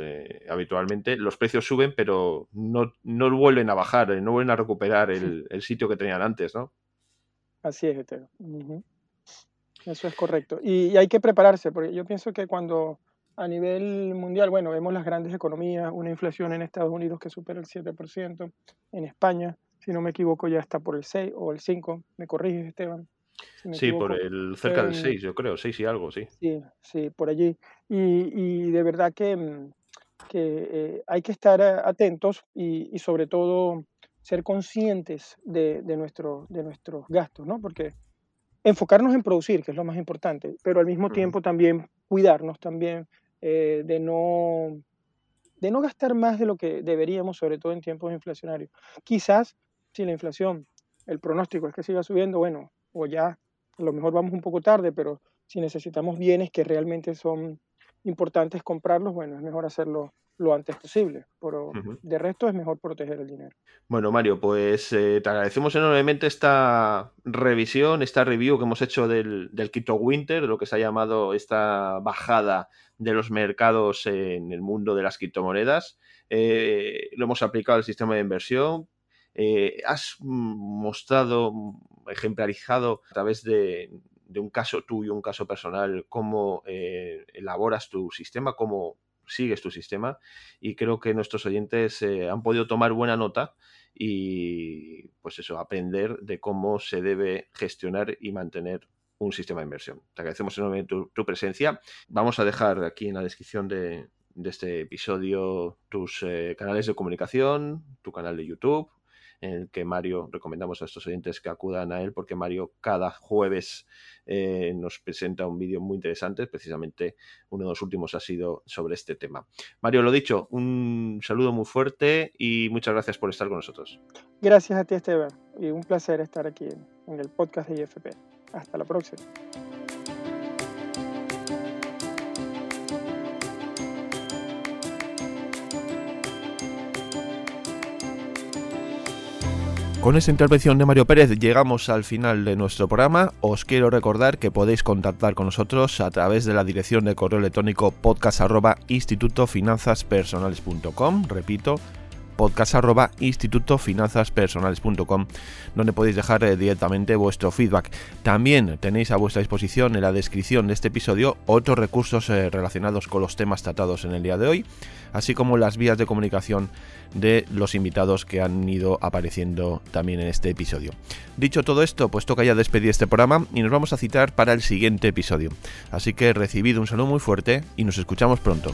habitualmente, los precios suben, pero no, no vuelven a bajar, no vuelven a recuperar [LAUGHS] el, sitio que tenían antes, ¿no? Así es, Etero. Eso es correcto. y, hay que prepararse, porque yo pienso que cuando a nivel mundial, bueno, vemos las grandes economías, una inflación en Estados Unidos que supera el 7%, en España, si no me equivoco, ya está por el 6 o el 5, me corriges, Esteban. sí, por el cerca del 6, yo creo, 6 y algo, sí. Sí, sí, por allí. Y, de verdad que, mm, que eh, hay que estar atentos y, sobre todo ser conscientes de, de, nuestro, de nuestros gastos, ¿no? Porque enfocarnos en producir, que es lo más importante, pero al mismo tiempo también cuidarnos también eh, de, no, de no gastar más de lo que deberíamos, sobre todo en tiempos inflacionarios. Quizás si la inflación, el pronóstico es que siga subiendo, bueno, o ya a lo mejor vamos un poco tarde, pero si necesitamos bienes que realmente son importantes comprarlos, bueno, es mejor hacerlo lo antes posible. Pero de resto es mejor proteger el dinero. Bueno, Mario, pues eh, te agradecemos enormemente esta revisión, esta review que hemos hecho del, del Quito Winter, lo que se ha llamado esta bajada de los mercados en el mundo de las criptomonedas. Eh, lo hemos aplicado al sistema de inversión. Eh, has mostrado, ejemplarizado a través de, de un caso tuyo, un caso personal, cómo elaboras tu sistema, cómo sigues tu sistema y creo que nuestros oyentes eh, han podido tomar buena nota y pues eso, aprender de cómo se debe gestionar y mantener un sistema de inversión. Te agradecemos enormemente tu, presencia. Vamos a dejar aquí en la descripción de, este episodio tus eh, canales de comunicación, tu canal de YouTube, en el que Mario recomendamos a estos oyentes que acudan a él porque Mario cada jueves eh, nos presenta un vídeo muy interesante, precisamente uno de los últimos ha sido sobre este tema. Mario, lo dicho, un saludo muy fuerte y muchas gracias por estar con nosotros. Gracias a ti Esteban y un placer estar aquí en el podcast de IFP. Hasta la próxima. Con esta intervención de Mario Pérez llegamos al final de nuestro programa. Os quiero recordar que podéis contactar con nosotros a través de la dirección de correo electrónico podcast.institutofinanzaspersonales.com. Repito, podcast.institutofinanzaspersonales.com, donde podéis dejar eh, directamente vuestro feedback. También tenéis a vuestra disposición en la descripción de este episodio otros recursos eh, relacionados con los temas tratados en el día de hoy, así como las vías de comunicación de los invitados que han ido apareciendo también en este episodio. Dicho todo esto, pues toca ya despedir este programa y nos vamos a citar para el siguiente episodio. Así que recibid un saludo muy fuerte y nos escuchamos pronto.